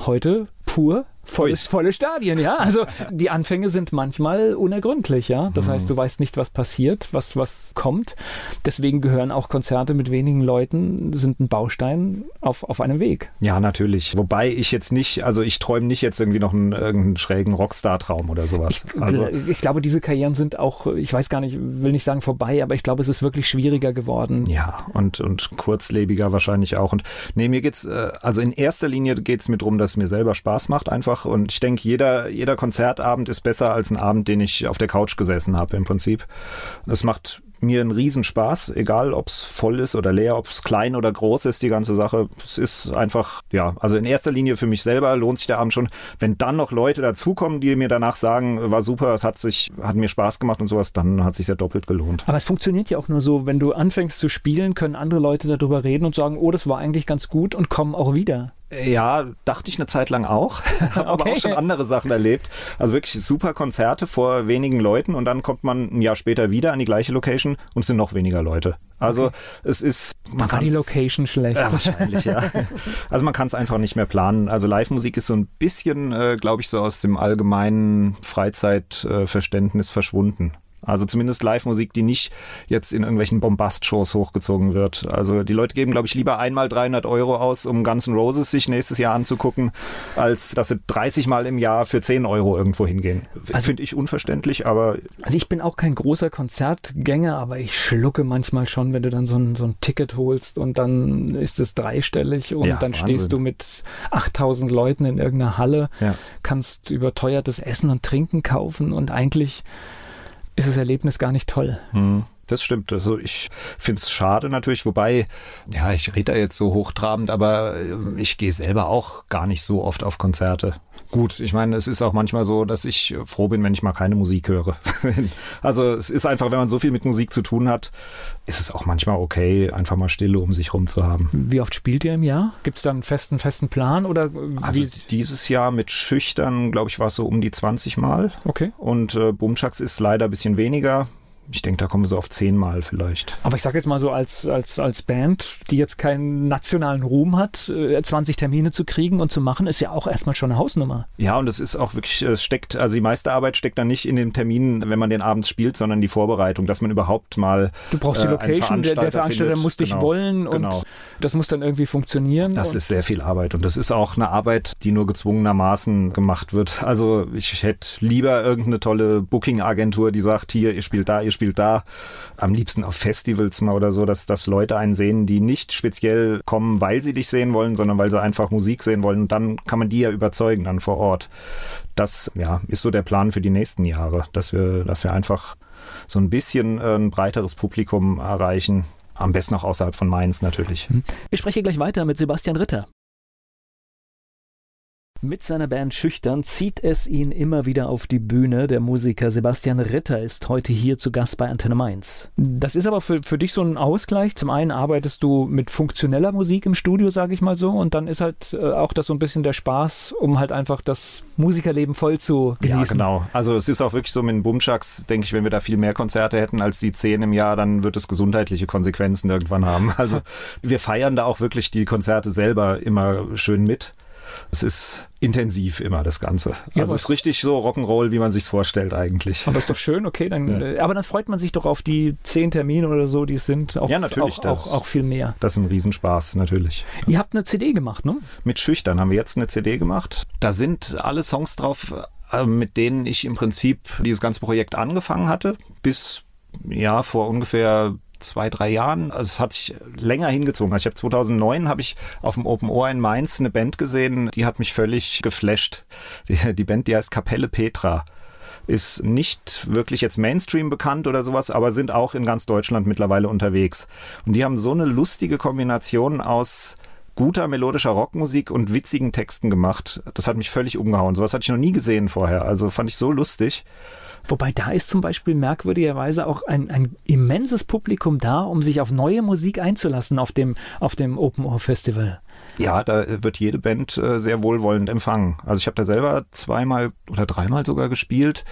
Heute pur volles, volle Stadien, ja. Also die Anfänge sind manchmal unergründlich, ja. Das mhm. heißt, du weißt nicht, was passiert, was, was kommt. Deswegen gehören auch Konzerte mit wenigen Leuten, sind ein Baustein auf, auf einem Weg. Ja, natürlich. Wobei ich jetzt nicht, also ich träume nicht jetzt irgendwie noch einen, irgendeinen schrägen Rockstar-Traum oder sowas. Ich, also, ich glaube, diese Karrieren sind auch, ich weiß gar nicht, will nicht sagen vorbei, aber ich glaube, es ist wirklich schwieriger geworden. Ja, und, und kurzlebiger wahrscheinlich auch. Und nee, mir geht's, äh, also in erster Linie geht es mir darum, dass es mir selber Spaß macht einfach einfach. Und ich denke, jeder, jeder Konzertabend ist besser als ein Abend, den ich auf der Couch gesessen habe im Prinzip. Es macht mir einen Riesenspaß, egal ob es voll ist oder leer, ob es klein oder groß ist, die ganze Sache. Es ist einfach, ja, also in erster Linie für mich selber lohnt sich der Abend schon. Wenn dann noch Leute dazukommen, die mir danach sagen, war super, es hat sich, hat mir Spaß gemacht und sowas, dann hat sich ja doppelt gelohnt. Aber es funktioniert ja auch nur so, wenn du anfängst zu spielen, können andere Leute darüber reden und sagen, oh, das war eigentlich ganz gut und kommen auch wieder. Ja, dachte ich eine Zeit lang auch, habe aber auch schon andere Sachen erlebt. Also wirklich super Konzerte vor wenigen Leuten und dann kommt man ein Jahr später wieder an die gleiche Location und es sind noch weniger Leute. Also okay. es ist. Man war die Location schlecht. Ja, wahrscheinlich, ja. Also man kann es einfach nicht mehr planen. Also Live-Musik ist so ein bisschen, äh, glaube ich, so aus dem allgemeinen Freizeitverständnis äh, verschwunden. Also zumindest Live-Musik, die nicht jetzt in irgendwelchen Bombast-Shows hochgezogen wird. Also die Leute geben, glaube ich, lieber einmal 300 Euro aus, um Guns N' Roses sich nächstes Jahr anzugucken, als dass sie 30 Mal im Jahr für 10 Euro irgendwo hingehen. Also, Finde ich unverständlich, aber... Also ich bin auch kein großer Konzertgänger, aber ich schlucke manchmal schon, wenn du dann so ein, so ein Ticket holst und dann ist es dreistellig und ja, dann Wahnsinn. stehst du mit 8000 Leuten in irgendeiner Halle, ja. kannst überteuertes Essen und Trinken kaufen und eigentlich ist das Erlebnis gar nicht toll. Hm. Das stimmt. Also ich finde es schade natürlich, wobei, ja, ich rede da jetzt so hochtrabend, aber äh, ich gehe selber auch gar nicht so oft auf Konzerte. Gut, ich meine, es ist auch manchmal so, dass ich froh bin, wenn ich mal keine Musik höre. also es ist einfach, wenn man so viel mit Musik zu tun hat, ist es auch manchmal okay, einfach mal Stille um sich rum zu haben. Wie oft spielt ihr im Jahr? Gibt es da einen festen, festen Plan oder? Also dieses Jahr mit Schüchtern, glaube ich, war es so um die 20 Mal. Okay. Und äh, Bumchucks ist leider ein bisschen weniger ich denke, da kommen wir so auf zehnmal vielleicht. Aber ich sage jetzt mal so, als, als, als Band, die jetzt keinen nationalen Ruhm hat, 20 äh, Termine zu kriegen und zu machen, ist ja auch erstmal schon eine Hausnummer. Ja, und es ist auch wirklich, es steckt, also die meiste Arbeit steckt dann nicht in den Terminen, wenn man den abends spielt, sondern die Vorbereitung, dass man überhaupt mal. Du brauchst die äh, Location, der, der, Veranstalter findet. muss dich genau, wollen und genau. das muss dann irgendwie funktionieren. Das ist sehr viel Arbeit und das ist auch eine Arbeit, die nur gezwungenermaßen gemacht wird. Also ich hätte lieber irgendeine tolle Booking-Agentur, die sagt, hier, ihr spielt da, ihr spielt spielt da am liebsten auf Festivals mal oder so, dass, dass Leute einen sehen, die nicht speziell kommen, weil sie dich sehen wollen, sondern weil sie einfach Musik sehen wollen. Und dann kann man die ja überzeugen dann vor Ort. Das ja, ist so der Plan für die nächsten Jahre, dass wir, dass wir einfach so ein bisschen äh, ein breiteres Publikum erreichen. Am besten auch außerhalb von Mainz natürlich. Ich spreche gleich weiter mit Sebastian Ritter. Mit seiner Band Schüchtern zieht es ihn immer wieder auf die Bühne. Der Musiker Sebastian Ritter ist heute hier zu Gast bei Antenne Mainz. Das ist aber für, für dich so ein Ausgleich. Zum einen arbeitest du mit funktioneller Musik im Studio, sage ich mal so, und dann ist halt äh, auch das so ein bisschen der Spaß, um halt einfach das Musikerleben voll zu genießen. Ja, genau. Also es ist auch wirklich so mit den Bumschaks, denke ich, wenn wir da viel mehr Konzerte hätten als die zehn im Jahr, dann wird es gesundheitliche Konsequenzen irgendwann haben. Also wir feiern da auch wirklich die Konzerte selber immer schön mit. Es ist intensiv immer das Ganze. Ja, also es ist richtig so Rock'n'Roll, wie man sich vorstellt eigentlich. Aber ist doch schön, okay. Dann, Ja. äh, Aber dann freut man sich doch auf die zehn Termine oder so, die es sind. Auch, Ja, natürlich, Auch, auch, das- auch viel mehr. Das ist ein Riesenspaß, natürlich. Ihr habt eine CD gemacht, ne? Mit Schüchtern haben wir jetzt eine CD gemacht. Da sind alle Songs drauf, äh, mit denen ich im Prinzip dieses ganze Projekt angefangen hatte, bis ja vor ungefähr zwei, drei Jahren. Also es hat sich länger hingezogen. Also ich habe 2009 habe ich auf dem Open Ohr in Mainz eine Band gesehen, die hat mich völlig geflasht. Die, die Band, die heißt Kapelle Petra. Ist nicht wirklich jetzt Mainstream bekannt oder sowas, aber sind auch in ganz Deutschland mittlerweile unterwegs. Und die haben so eine lustige Kombination aus guter melodischer Rockmusik und witzigen Texten gemacht. Das hat mich völlig umgehauen. Sowas hatte ich noch nie gesehen vorher. Also fand ich so lustig. Wobei da ist zum Beispiel merkwürdigerweise auch ein, ein immenses Publikum da, um sich auf neue Musik einzulassen auf dem, auf dem Open Ohr Festival. Ja, da wird jede Band äh, sehr wohlwollend empfangen. Also ich habe da selber zweimal oder dreimal sogar gespielt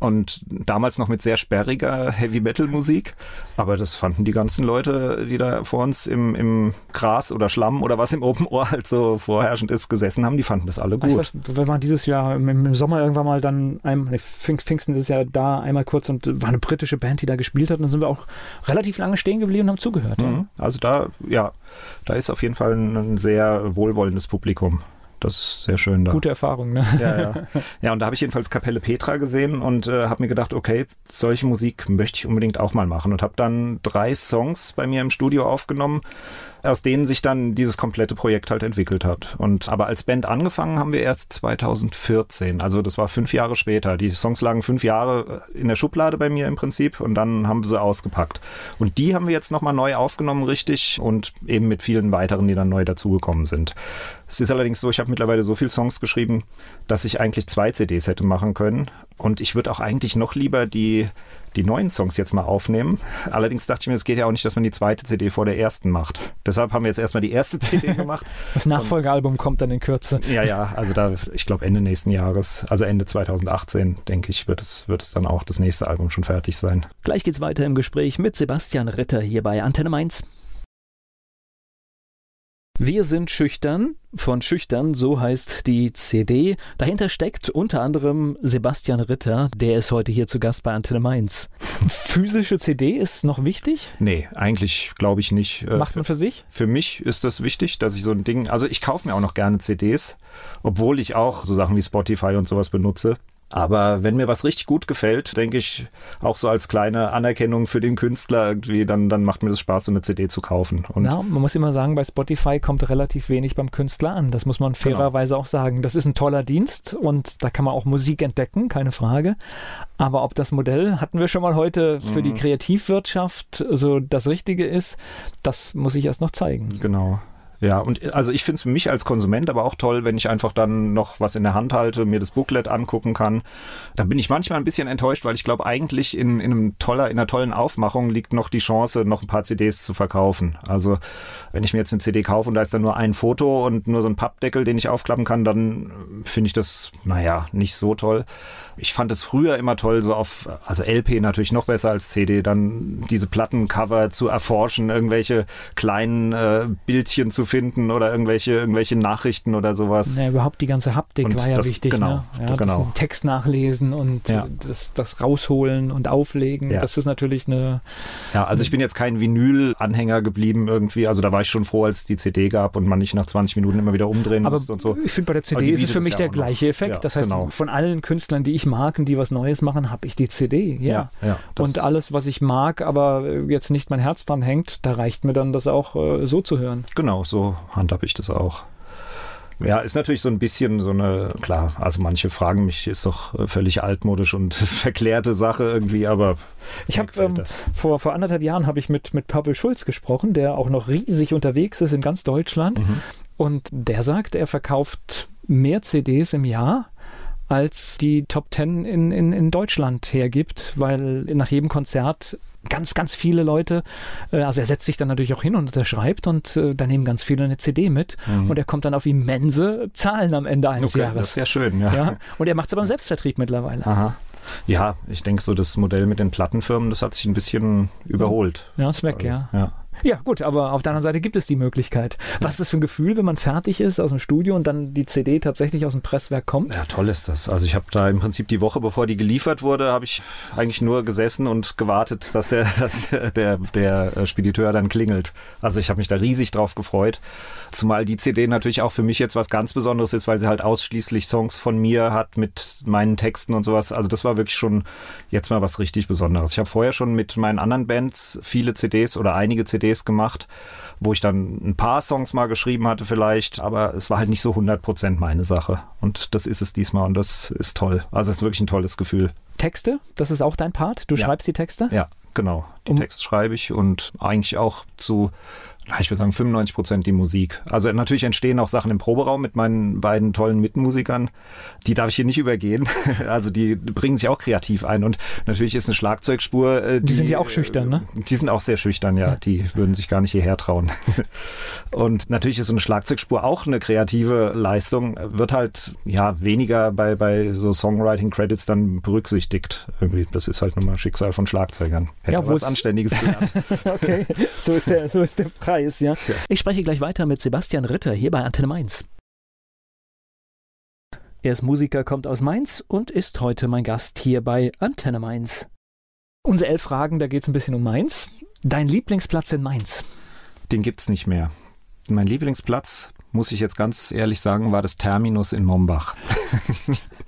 und damals noch mit sehr sperriger Heavy Metal Musik. Aber das fanden die ganzen Leute, die da vor uns im, im Gras oder Schlamm oder was im Open Ohr halt so vorherrschend ist, gesessen haben, die fanden das alle gut. weiß, wir waren dieses Jahr im, im Sommer irgendwann mal dann, ein, nee, Pfing- Pfingsten ist ja da einmal kurz und war eine britische Band, die da gespielt hat und dann sind wir auch relativ lange stehen geblieben und haben zugehört. Ja. Mhm. Also da, ja, da ist auf jeden Fall ein sehr wohlwollendes Publikum. Das ist sehr schön da. Gute Erfahrung, ne? Ja, ja. ja, und da habe ich jedenfalls Kapelle Petra gesehen und äh, habe mir gedacht, okay, solche Musik möchte ich unbedingt auch mal machen und habe dann drei Songs bei mir im Studio aufgenommen, aus denen sich dann dieses komplette Projekt halt entwickelt hat. Und aber als Band angefangen haben wir erst 2014, also das war fünf Jahre später. Die Songs lagen fünf Jahre in der Schublade bei mir im Prinzip und dann haben wir sie ausgepackt. Und die haben wir jetzt nochmal neu aufgenommen, richtig, und eben mit vielen weiteren, die dann neu dazugekommen sind. Es ist allerdings so, ich habe mittlerweile so viele Songs geschrieben, dass ich eigentlich zwei CDs hätte machen können. Und ich würde auch eigentlich noch lieber die, die neuen Songs jetzt mal aufnehmen. Allerdings dachte ich mir, es geht ja auch nicht, dass man die zweite CD vor der ersten macht. Deshalb haben wir jetzt erstmal die erste CD gemacht. Das Nachfolgealbum kommt dann in Kürze. Ja, ja, also da, ich glaube Ende nächsten Jahres, also Ende 2018, denke ich, wird es, wird es dann auch das nächste Album schon fertig sein. Gleich geht's weiter im Gespräch mit Sebastian Ritter hier bei Antenne Mainz. Wir sind schüchtern, von schüchtern, so heißt die CD. Dahinter steckt unter anderem Sebastian Ritter, der ist heute hier zu Gast bei Antenne Mainz. Physische CD ist noch wichtig? Nee, eigentlich glaube ich nicht. Äh, Macht man für sich? Für mich ist das wichtig, dass ich so ein Ding, also ich kaufe mir auch noch gerne CDs, obwohl ich auch so Sachen wie Spotify und sowas benutze. Aber wenn mir was richtig gut gefällt, denke ich, auch so als kleine Anerkennung für den Künstler irgendwie, dann, dann macht mir das Spaß, so eine CD zu kaufen. Und Ja, man muss immer sagen, bei Spotify kommt relativ wenig beim Künstler an. Das muss man fairerweise auch sagen. Das ist ein toller Dienst und da kann man auch Musik entdecken, keine Frage. Aber ob das Modell, hatten wir schon mal heute, für die Kreativwirtschaft so das Richtige ist, das muss ich erst noch zeigen. Genau. Ja, und also ich finde es für mich als Konsument aber auch toll, wenn ich einfach dann noch was in der Hand halte, mir das Booklet angucken kann. Da bin ich manchmal ein bisschen enttäuscht, weil ich glaube, eigentlich in, in, einem toller, in einer tollen Aufmachung liegt noch die Chance, noch ein paar CDs zu verkaufen. Also wenn ich mir jetzt eine CD kaufe und da ist dann nur ein Foto und nur so ein Pappdeckel, den ich aufklappen kann, dann finde ich das, naja, nicht so toll. Ich fand es früher immer toll, so auf, also LP natürlich noch besser als CD, dann diese Plattencover zu erforschen, irgendwelche kleinen äh, Bildchen zu finden oder irgendwelche, irgendwelche Nachrichten oder sowas. Ja, überhaupt die ganze Haptik Und war ja das- wichtig. genau, ne? ja, genau. Das Text nachlesen und Ja. das, das rausholen und auflegen. Ja. Das ist natürlich eine. Ja, also ich bin jetzt kein Vinyl-Anhänger geblieben irgendwie. Also da war ich schon froh, als es die CD gab und man nicht nach 20 Minuten immer wieder umdrehen Aber musste und so. ich finde, bei der CD ist es für mich der gleiche Effekt. Das heißt, genau. von allen Künstlern, die ich und die was Neues machen, habe ich die CD. Ja. ja, ja Und alles, was ich mag, aber äh, jetzt nicht mein Herz dran hängt, da reicht mir dann das auch äh, so zu hören. Genau, so handhab ich das auch. Ja, ist natürlich so ein bisschen so eine, klar, also manche fragen mich, ist doch äh, völlig altmodisch und verklärte Sache irgendwie, aber Ich habe ähm, vor, vor anderthalb Jahren habe ich mit, mit Pavel Schulz gesprochen, der auch noch riesig unterwegs ist in ganz Deutschland. Mhm. Und der sagt, er verkauft mehr CDs im Jahr als die Top Ten in, in, in Deutschland hergibt, weil nach jedem Konzert ganz, ganz viele Leute, äh, also er setzt sich dann natürlich auch hin und unterschreibt und äh, da nehmen ganz viele eine CD mit mhm. und er kommt dann auf immense Zahlen am Ende eines okay, Jahres. Das ist sehr schön, ja. ja. Und er macht es aber im Selbstvertrieb mittlerweile. Aha. Ja, ich denke so, das Modell mit den Plattenfirmen, das hat sich ein bisschen überholt. Ja, ist weg, also, ja. ja. Ja, gut, aber auf der anderen Seite gibt es die Möglichkeit. Was ist das für ein Gefühl, wenn man fertig ist aus dem Studio und dann die CD tatsächlich aus dem Presswerk kommt? Ja, toll ist das. Also ich habe da im Prinzip die Woche, bevor die geliefert wurde, habe ich eigentlich nur gesessen und gewartet, dass der, dass der, der Spediteur dann klingelt. Also ich habe mich da riesig drauf gefreut. Zumal die CD natürlich auch für mich jetzt was ganz Besonderes ist, weil sie halt ausschließlich Songs von mir hat mit meinen Texten und sowas. Also das war wirklich schon jetzt mal was richtig Besonderes. Ich habe vorher schon mit meinen anderen Bands viele CDs oder einige CDs CDs gemacht, wo ich dann ein paar Songs mal geschrieben hatte vielleicht, aber es war halt nicht so 100% meine Sache. Und das ist es diesmal und das ist toll. Also es ist wirklich ein tolles Gefühl. Texte, das ist auch dein Part? Du ja. schreibst die Texte? Ja, genau. Die um Texte schreibe ich und eigentlich auch zu ich würde sagen 95 Prozent die Musik. Also natürlich entstehen auch Sachen im Proberaum mit meinen beiden tollen Mitmusikern. Die darf ich hier nicht übergehen. Also die bringen sich auch kreativ ein und natürlich ist eine Schlagzeugspur. Die, die sind ja auch schüchtern, ne? Die sind auch sehr schüchtern, ja. ja. Die würden sich gar nicht hierher trauen. Und natürlich ist so eine Schlagzeugspur auch eine kreative Leistung. Wird halt ja weniger bei, bei so Songwriting-Credits dann berücksichtigt. Irgendwie, das ist halt nun mal Schicksal von Schlagzeugern. Hätte ja, was Anständiges gelernt. okay, so ist der, so ist der Preis. Preis, ja? ja. Ich spreche gleich weiter mit Sebastian Ritter hier bei Antenne Mainz. Er ist Musiker, kommt aus Mainz und ist heute mein Gast hier bei Antenne Mainz. Unsere elf Fragen, da geht es ein bisschen um Mainz. Dein Lieblingsplatz in Mainz? Den gibt es nicht mehr. Mein Lieblingsplatz, muss ich jetzt ganz ehrlich sagen, war das Terminus in Mombach.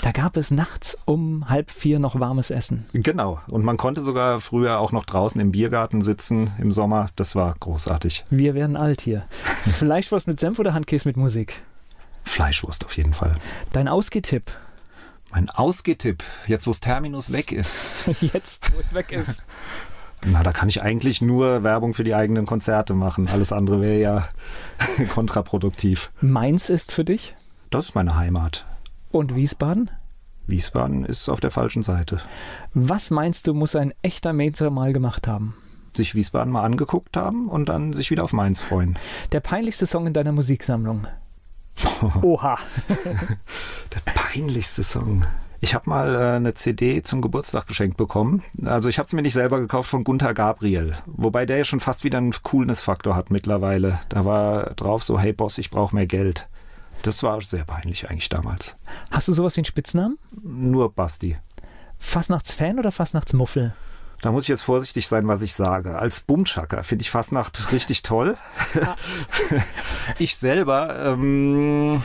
Da gab es nachts um halb vier noch warmes Essen. Genau. Und man konnte sogar früher auch noch draußen im Biergarten sitzen im Sommer. Das war großartig. Wir werden alt hier. Fleischwurst mit Senf oder Handkäse mit Musik? Fleischwurst auf jeden Fall. Dein Ausgehtipp? Mein Ausgehtipp, jetzt wo es Terminus weg ist. jetzt, wo es weg ist. Na, da kann ich eigentlich nur Werbung für die eigenen Konzerte machen. Alles andere wäre ja kontraproduktiv. Mainz ist für dich? Das ist meine Heimat. Und Wiesbaden? Wiesbaden ist auf der falschen Seite. Was meinst du, muss ein echter Mainzer mal gemacht haben? Sich Wiesbaden mal angeguckt haben und dann sich wieder auf Mainz freuen. Der peinlichste Song in deiner Musiksammlung? Oha. der peinlichste Song. Ich habe mal äh, eine CD zum Geburtstag geschenkt bekommen. Also ich habe es mir nicht selber gekauft von Gunther Gabriel. Wobei der ja schon fast wieder einen Coolness-Faktor hat mittlerweile. Da war drauf so, hey Boss, ich brauche mehr Geld. Das war sehr peinlich eigentlich damals. Hast du sowas wie einen Spitznamen? Nur Basti. Fastnachtsfan oder Fastnachtsmuffel? Da muss ich jetzt vorsichtig sein, was ich sage. Als Bumschacker finde ich Fastnacht richtig toll. Ich selber ähm,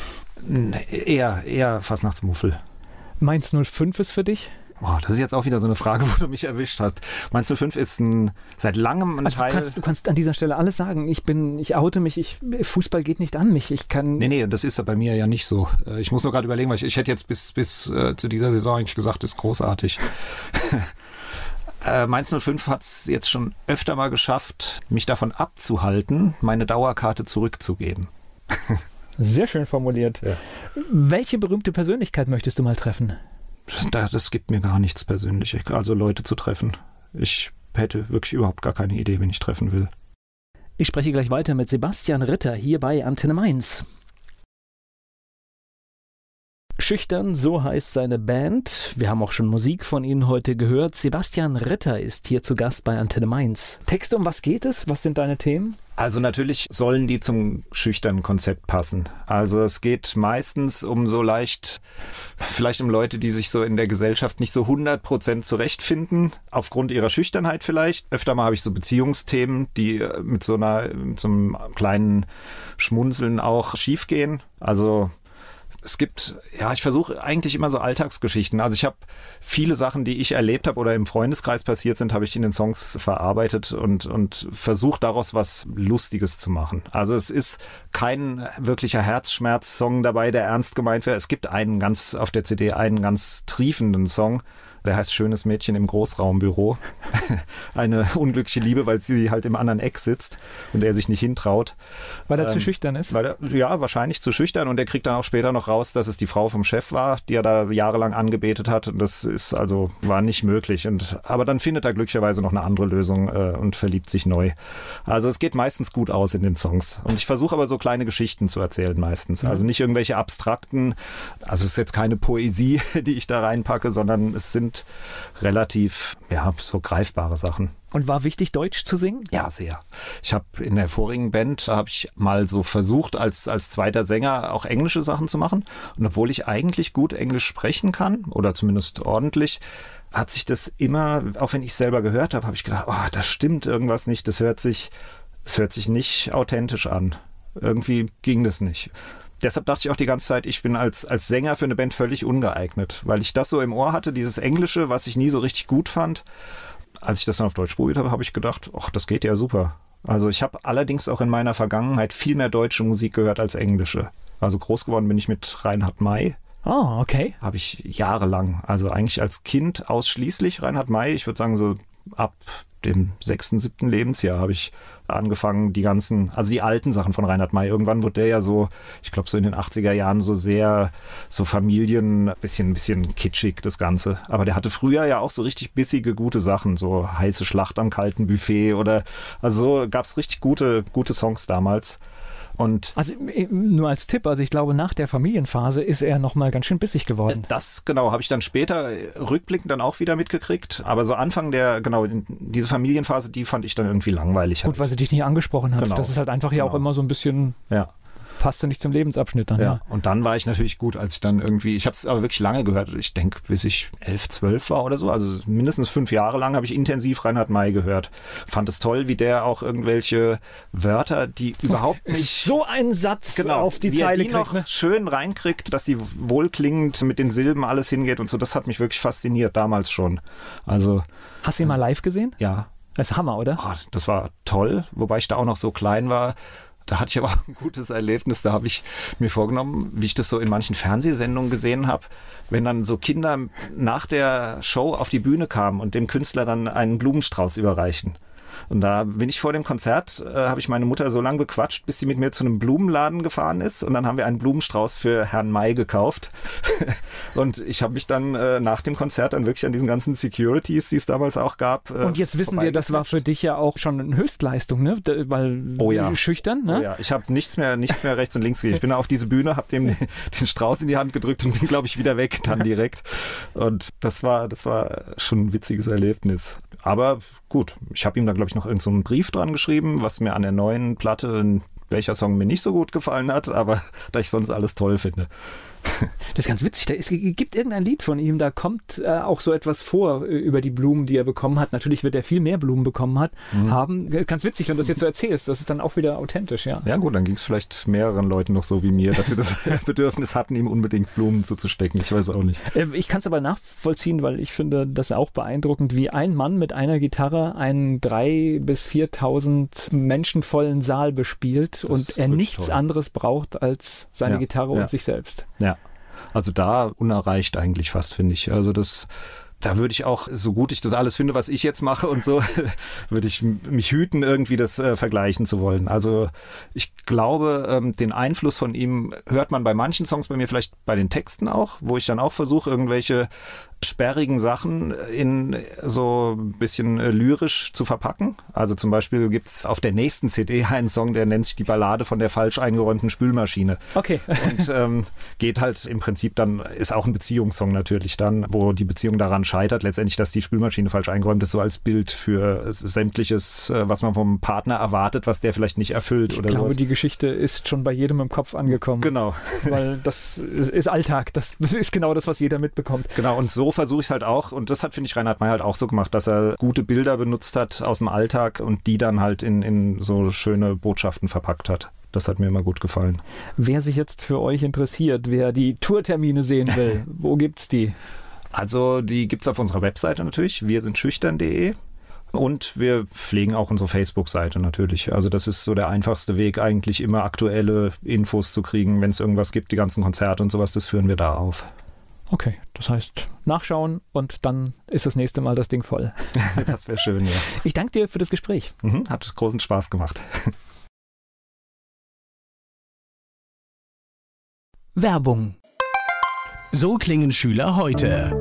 eher, eher Fastnachtsmuffel. Mainz 05 ist für dich? Oh, das ist jetzt auch wieder so eine Frage, wo du mich erwischt hast. Mainz 05 ist ein, seit langem ein also Teil. Du kannst, du kannst, an dieser Stelle alles sagen. Ich bin, ich oute mich, ich, Fußball geht nicht an mich. Ich kann. Nee, nee, das ist ja bei mir ja nicht so. Äh, ich muss nur gerade überlegen, weil ich, ich hätte jetzt bis, bis äh, zu dieser Saison eigentlich gesagt, das ist großartig. äh, Mainz 05 hat es jetzt schon öfter mal geschafft, mich davon abzuhalten, meine Dauerkarte zurückzugeben. Sehr schön formuliert. Ja. Welche berühmte Persönlichkeit möchtest du mal treffen? Das gibt mir gar nichts persönlich, also Leute zu treffen. Ich hätte wirklich überhaupt gar keine Idee, wen ich treffen will. Ich spreche gleich weiter mit Sebastian Ritter hier bei Antenne Mainz. Schüchtern, so heißt seine Band. Wir haben auch schon Musik von Ihnen heute gehört. Sebastian Ritter ist hier zu Gast bei Antenne Mainz. Texte, um was geht es? Was sind deine Themen? Also natürlich sollen die zum schüchternen Konzept passen. Also es geht meistens um so leicht, vielleicht um Leute, die sich so in der Gesellschaft nicht so 100 Prozent zurechtfinden, aufgrund ihrer Schüchternheit vielleicht. Öfter mal habe ich so Beziehungsthemen, die mit so einer, mit so einem kleinen Schmunzeln auch schiefgehen. Also es gibt, ja, ich versuche eigentlich immer so Alltagsgeschichten. Also ich habe viele Sachen, die ich erlebt habe oder im Freundeskreis passiert sind, habe ich in den Songs verarbeitet und, und versucht daraus was Lustiges zu machen. Also es ist kein wirklicher Herzschmerz-Song dabei, der ernst gemeint wäre. Es gibt einen ganz auf der CD, einen ganz triefenden Song, Der heißt Schönes Mädchen im Großraumbüro. Eine unglückliche Liebe, weil sie halt im anderen Eck sitzt und er sich nicht hintraut. Weil er ähm, zu schüchtern ist? Weil er, ja, wahrscheinlich zu schüchtern. Und er kriegt dann auch später noch raus, dass es die Frau vom Chef war, die er da jahrelang angebetet hat. Und das ist also, war nicht möglich. Und, aber dann findet er glücklicherweise noch eine andere Lösung äh, und verliebt sich neu. Also es geht meistens gut aus in den Songs. Und ich versuche aber so kleine Geschichten zu erzählen meistens. Also nicht irgendwelche abstrakten, also es ist jetzt keine Poesie, die ich da reinpacke, sondern es sind relativ, ja, so greifbare Sachen. Und war wichtig, Deutsch zu singen? Ja, sehr. Ich habe in der vorigen Band, habe ich mal so versucht, als, als zweiter Sänger auch englische Sachen zu machen. Und obwohl ich eigentlich gut Englisch sprechen kann, oder zumindest ordentlich, hat sich das immer, auch wenn ich selber gehört habe, habe ich gedacht, oh, das stimmt irgendwas nicht, das hört sich, das hört sich nicht authentisch an. Irgendwie ging das nicht. Deshalb dachte ich auch die ganze Zeit, ich bin als, als Sänger für eine Band völlig ungeeignet, weil ich das so im Ohr hatte, dieses Englische, was ich nie so richtig gut fand. Als ich das dann auf Deutsch probiert habe, habe ich gedacht, ach, das geht ja super. Also ich habe allerdings auch in meiner Vergangenheit viel mehr deutsche Musik gehört als englische. Also groß geworden bin ich mit Reinhard May. Oh, okay. Habe ich jahrelang. Also eigentlich als Kind ausschließlich Reinhard May. Ich würde sagen, so ab dem sechsten, siebten Lebensjahr habe ich angefangen, die ganzen, also die alten Sachen von Reinhard May. Irgendwann wurde der ja so, ich glaube so in den 80er Jahren so sehr, so Familien, bisschen, bisschen kitschig das Ganze. Aber der hatte früher ja auch so richtig bissige, gute Sachen, so heiße Schlacht am kalten Buffet oder, also so gab es richtig gute, gute Songs damals. Und also äh, nur als Tipp, also ich glaube, nach der Familienphase ist er nochmal ganz schön bissig geworden. Das genau, habe ich dann später rückblickend dann auch wieder mitgekriegt. Aber so Anfang der, genau, diese Familienphase, die fand ich dann irgendwie langweilig. Gut, halt. weil sie dich nicht angesprochen hat. Genau. Das ist halt einfach ja genau. auch immer so ein bisschen. Ja passte nicht zum Lebensabschnitt dann. Ja. ja. Und dann war ich natürlich gut, als ich dann irgendwie, ich habe es aber wirklich lange gehört. Ich denke, bis ich elf, zwölf war oder so. Also mindestens fünf Jahre lang habe ich intensiv Reinhard May gehört. Fand es toll, wie der auch irgendwelche Wörter, die überhaupt nicht so ein Satz genau, auf die wie Zeile er die kriegt, noch ne? schön reinkriegt, dass die wohlklingend mit den Silben alles hingeht und so. Das hat mich wirklich fasziniert damals schon. Also hast du ihn mal live gesehen? Ja. Das ist Hammer, oder? Oh, das war toll, wobei ich da auch noch so klein war da hatte ich aber ein gutes Erlebnis. Da habe ich mir vorgenommen, wie ich das so in manchen Fernsehsendungen gesehen habe, wenn dann so Kinder nach der Show auf die Bühne kamen und dem Künstler dann einen Blumenstrauß überreichen. Und da bin ich vor dem Konzert, äh, habe ich meine Mutter so lange bequatscht, bis sie mit mir zu einem Blumenladen gefahren ist. Und dann haben wir einen Blumenstrauß für Herrn May gekauft. und ich habe mich dann äh, nach dem Konzert dann wirklich an diesen ganzen Securities, die es damals auch gab. Äh, und jetzt wissen wir, das war für dich ja auch schon eine Höchstleistung, ne? Weil oh ja. schüchtern, ne? Oh ja, ich habe nichts mehr, nichts mehr rechts und links gegeben. Ich bin auf diese Bühne, habe dem den Strauß in die Hand gedrückt und bin, glaube ich, wieder weg dann direkt. Und das war, das war schon ein witziges Erlebnis. Aber gut, ich habe ihm da, glaube ich, noch irgendeinen so Brief dran geschrieben, was mir an der neuen Platte, welcher Song mir nicht so gut gefallen hat, aber da ich sonst alles toll finde. Das ist ganz witzig. Da ist, gibt irgendein Lied von ihm, da kommt äh, auch so etwas vor äh, über die Blumen, die er bekommen hat. Natürlich wird er viel mehr Blumen bekommen hat, mhm. haben. Ganz witzig, wenn du das jetzt so erzählst. Das ist dann auch wieder authentisch, ja. Ja, gut, dann ging es vielleicht mehreren Leuten noch so wie mir, dass sie das Bedürfnis hatten, ihm unbedingt Blumen zuzustecken. Ich weiß auch nicht. Ähm, ich kann es aber nachvollziehen, weil ich finde das auch beeindruckend, wie ein Mann mit einer Gitarre einen drei bis 4.000 menschenvollen Saal bespielt das und er nichts toll. anderes braucht als seine ja, Gitarre ja. und sich selbst. Ja. Also da unerreicht eigentlich fast, finde ich. Also das da würde ich auch, so gut ich das alles finde, was ich jetzt mache und so, würde ich mich hüten, irgendwie das äh, vergleichen zu wollen. Also ich glaube, ähm, den Einfluss von ihm hört man bei manchen Songs, bei mir vielleicht bei den Texten auch, wo ich dann auch versuche, irgendwelche sperrigen Sachen in so ein bisschen äh, lyrisch zu verpacken. Also zum Beispiel gibt es auf der nächsten CD einen Song, der nennt sich die Ballade von der falsch eingeräumten Spülmaschine. Okay. Und ähm, geht halt im Prinzip dann, ist auch ein Beziehungssong natürlich dann, wo die Beziehung daran scheitert, letztendlich, dass die Spülmaschine falsch eingeräumt ist, so als Bild für sämtliches, äh, was man vom Partner erwartet, was der vielleicht nicht erfüllt ich oder so. Ich glaube, sowas. die Geschichte ist schon bei jedem im Kopf angekommen. Genau. Weil das ist Alltag, das ist genau das, was jeder mitbekommt. Genau, und so versuche ich es halt auch, und das hat, finde ich, Reinhard May halt auch so gemacht, dass er gute Bilder benutzt hat aus dem Alltag und die dann halt in, in so schöne Botschaften verpackt hat. Das hat mir immer gut gefallen. Wer sich jetzt für euch interessiert, wer die Tourtermine sehen will, wo gibt's die? Also die gibt es auf unserer Webseite natürlich, wir sind schüchtern.de. Und wir pflegen auch unsere Facebook-Seite natürlich. Also das ist so der einfachste Weg, eigentlich immer aktuelle Infos zu kriegen. Wenn es irgendwas gibt, die ganzen Konzerte und sowas, das führen wir da auf. Okay, das heißt nachschauen und dann ist das nächste Mal das Ding voll. das wäre schön, ja. Ich danke dir für das Gespräch. Mhm, hat großen Spaß gemacht. Werbung. So klingen Schüler heute.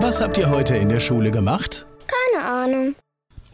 Was habt ihr heute in der Schule gemacht? Keine Ahnung.